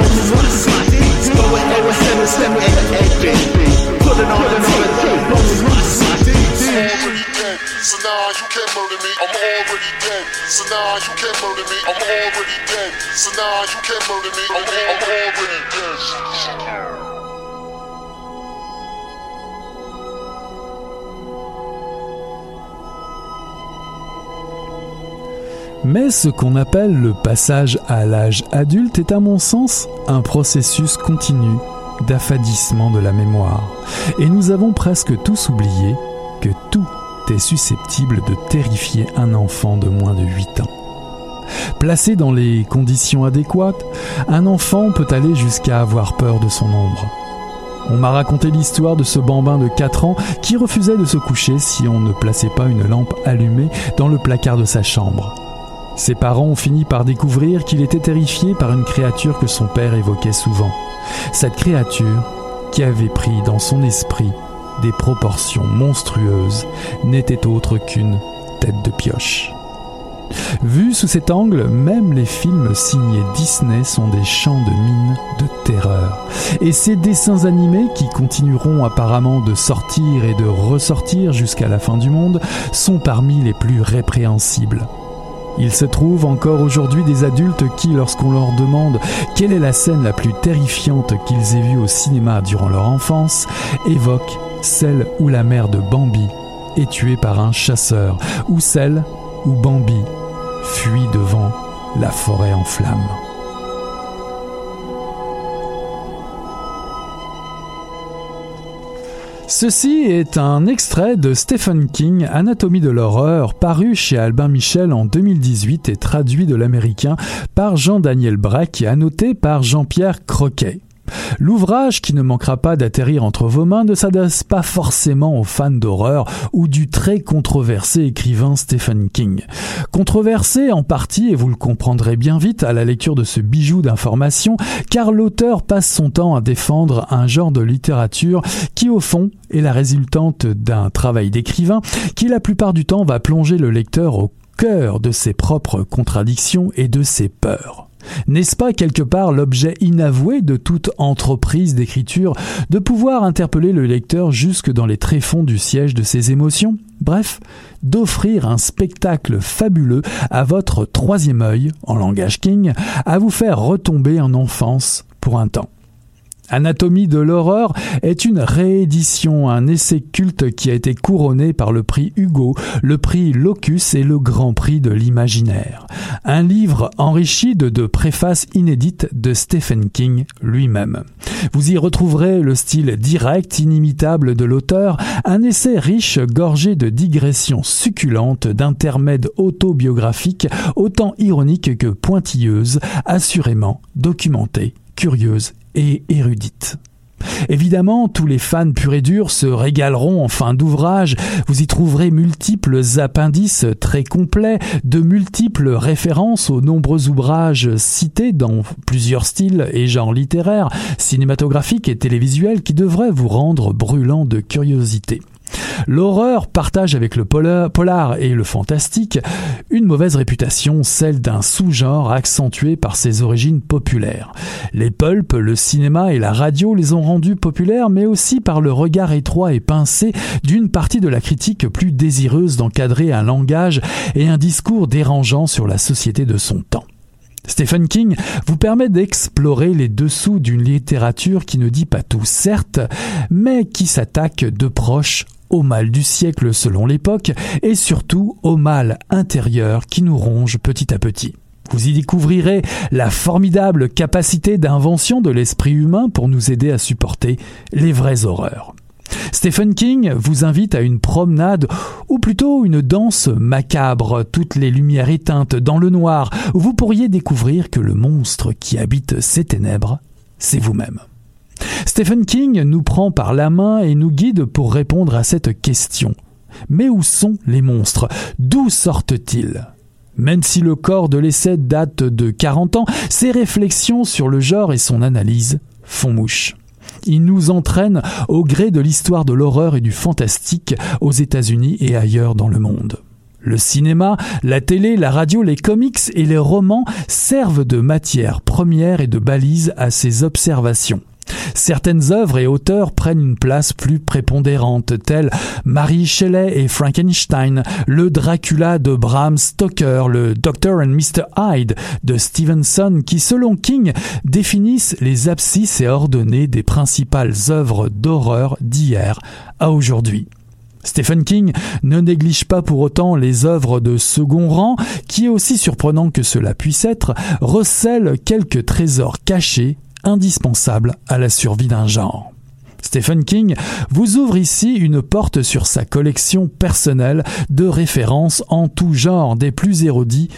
Go ahead and us them AKB. Put it on the already dead. Mais ce qu'on appelle le passage à l'âge adulte est à mon sens un processus continu d'affadissement de la mémoire. Et nous avons presque tous oublié que tout susceptible de terrifier un enfant de moins de 8 ans. Placé dans les conditions adéquates, un enfant peut aller jusqu'à avoir peur de son ombre. On m'a raconté l'histoire de ce bambin de 4 ans qui refusait de se coucher si on ne plaçait pas une lampe allumée dans le placard de sa chambre. Ses parents ont fini par découvrir qu'il était terrifié par une créature que son père évoquait souvent. Cette créature, qui avait pris dans son esprit des proportions monstrueuses, n'était autre qu'une tête de pioche. Vu sous cet angle, même les films signés Disney sont des champs de mines de terreur. Et ces dessins animés, qui continueront apparemment de sortir et de ressortir jusqu'à la fin du monde, sont parmi les plus répréhensibles. Il se trouve encore aujourd'hui des adultes qui, lorsqu'on leur demande quelle est la scène la plus terrifiante qu'ils aient vue au cinéma durant leur enfance, évoquent celle où la mère de Bambi est tuée par un chasseur, ou celle où Bambi fuit devant la forêt en flammes. Ceci est un extrait de Stephen King, Anatomie de l'horreur, paru chez Albin Michel en 2018 et traduit de l'américain par Jean-Daniel Braque et annoté par Jean-Pierre Croquet. L'ouvrage, qui ne manquera pas d'atterrir entre vos mains, ne s'adresse pas forcément aux fans d'horreur ou du très controversé écrivain Stephen King. Controversé en partie, et vous le comprendrez bien vite à la lecture de ce bijou d'information, car l'auteur passe son temps à défendre un genre de littérature qui, au fond, est la résultante d'un travail d'écrivain qui, la plupart du temps, va plonger le lecteur au cœur de ses propres contradictions et de ses peurs. N'est-ce pas quelque part l'objet inavoué de toute entreprise d'écriture de pouvoir interpeller le lecteur jusque dans les tréfonds du siège de ses émotions? Bref, d'offrir un spectacle fabuleux à votre troisième œil, en langage King, à vous faire retomber en enfance pour un temps. Anatomie de l'horreur est une réédition, un essai culte qui a été couronné par le prix Hugo, le prix Locus et le Grand Prix de l'imaginaire. Un livre enrichi de deux préfaces inédites de Stephen King lui-même. Vous y retrouverez le style direct, inimitable de l'auteur, un essai riche, gorgé de digressions succulentes, d'intermèdes autobiographiques, autant ironiques que pointilleuses, assurément documentées, curieuses et érudite. Évidemment, tous les fans purs et durs se régaleront en fin d'ouvrage. Vous y trouverez multiples appendices très complets, de multiples références aux nombreux ouvrages cités dans plusieurs styles et genres littéraires, cinématographiques et télévisuels qui devraient vous rendre brûlant de curiosité. L'horreur partage avec le polar et le fantastique une mauvaise réputation, celle d'un sous-genre accentué par ses origines populaires. Les pulps, le cinéma et la radio les ont rendus populaires, mais aussi par le regard étroit et pincé d'une partie de la critique plus désireuse d'encadrer un langage et un discours dérangeant sur la société de son temps. Stephen King vous permet d'explorer les dessous d'une littérature qui ne dit pas tout, certes, mais qui s'attaque de proche au mal du siècle selon l'époque et surtout au mal intérieur qui nous ronge petit à petit. Vous y découvrirez la formidable capacité d'invention de l'esprit humain pour nous aider à supporter les vraies horreurs. Stephen King vous invite à une promenade, ou plutôt une danse macabre, toutes les lumières éteintes dans le noir, où vous pourriez découvrir que le monstre qui habite ces ténèbres, c'est vous-même. Stephen King nous prend par la main et nous guide pour répondre à cette question. Mais où sont les monstres? D'où sortent-ils? Même si le corps de l'essai date de 40 ans, ses réflexions sur le genre et son analyse font mouche. Il nous entraîne au gré de l'histoire de l'horreur et du fantastique aux États-Unis et ailleurs dans le monde. Le cinéma, la télé, la radio, les comics et les romans servent de matière première et de balise à ces observations. Certaines œuvres et auteurs prennent une place plus prépondérante, telles Mary Shelley et Frankenstein, le Dracula de Bram Stoker, le Dr. and Mr. Hyde de Stevenson, qui, selon King, définissent les abscisses et ordonnées des principales œuvres d'horreur d'hier à aujourd'hui. Stephen King ne néglige pas pour autant les œuvres de second rang, qui, aussi surprenant que cela puisse être, recèlent quelques trésors cachés indispensable à la survie d'un genre. Stephen King vous ouvre ici une porte sur sa collection personnelle de références en tout genre, des plus érudits,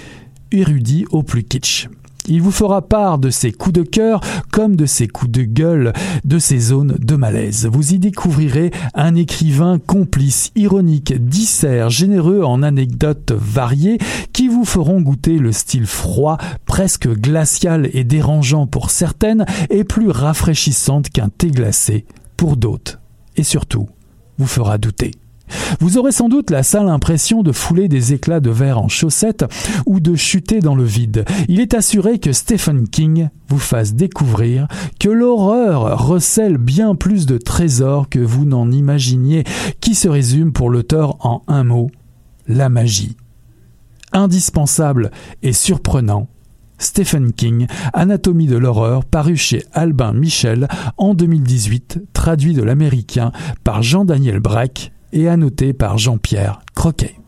érudits au plus kitsch. Il vous fera part de ses coups de cœur comme de ses coups de gueule, de ses zones de malaise. Vous y découvrirez un écrivain complice, ironique, dissert, généreux en anecdotes variées qui vous feront goûter le style froid, presque glacial et dérangeant pour certaines et plus rafraîchissante qu'un thé glacé pour d'autres. Et surtout, vous fera douter. Vous aurez sans doute la sale impression de fouler des éclats de verre en chaussettes ou de chuter dans le vide. Il est assuré que Stephen King vous fasse découvrir que l'horreur recèle bien plus de trésors que vous n'en imaginiez, qui se résume pour l'auteur en un mot, la magie. Indispensable et surprenant, Stephen King, Anatomie de l'horreur, paru chez Albin Michel en 2018, traduit de l'américain par Jean-Daniel Breck et annoté par Jean-Pierre Croquet.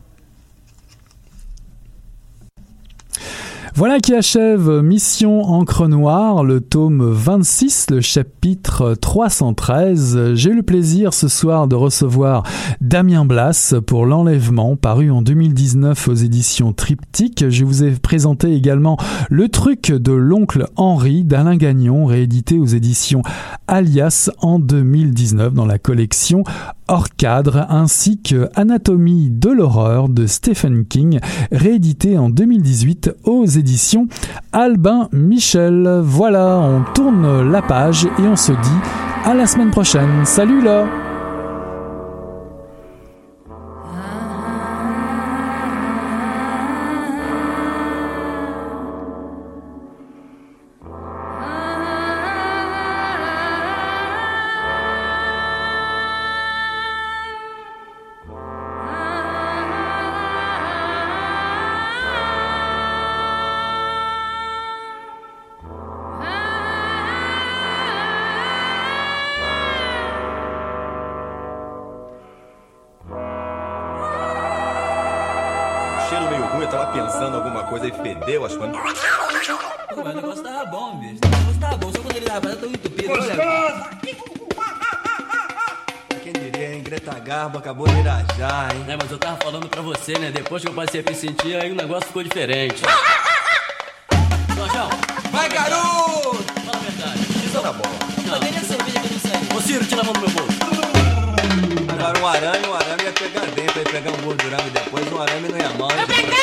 Voilà qui achève Mission Encre Noire, le tome 26, le chapitre 313. J'ai eu le plaisir ce soir de recevoir Damien Blas pour L'Enlèvement, paru en 2019 aux éditions Triptyque. Je vous ai présenté également Le truc de l'oncle Henri d'Alain Gagnon, réédité aux éditions Alias en 2019 dans la collection hors cadre ainsi que Anatomie de l'horreur de Stephen King, réédité en 2018 aux éditions Albin Michel. Voilà, on tourne la page et on se dit à la semaine prochaine. Salut là negócio tava bom, só quando ele tava tão entupido. Olha. Quem diria, hein? Greta Garbo acabou de irajar, hein? É, mas eu tava falando pra você, né? Depois que eu passei a me sentir, aí o negócio ficou diferente. Jorjão, Vai, garoto! fala a verdade. Isso na bola. Não. Cadê a cerveja que eu não sei? Ô, Ciro, tira a mão do meu bolso. Agora um arame, um arame ia pegar dentro, ia pegar um gordurame depois, um arame não ia mal. Não come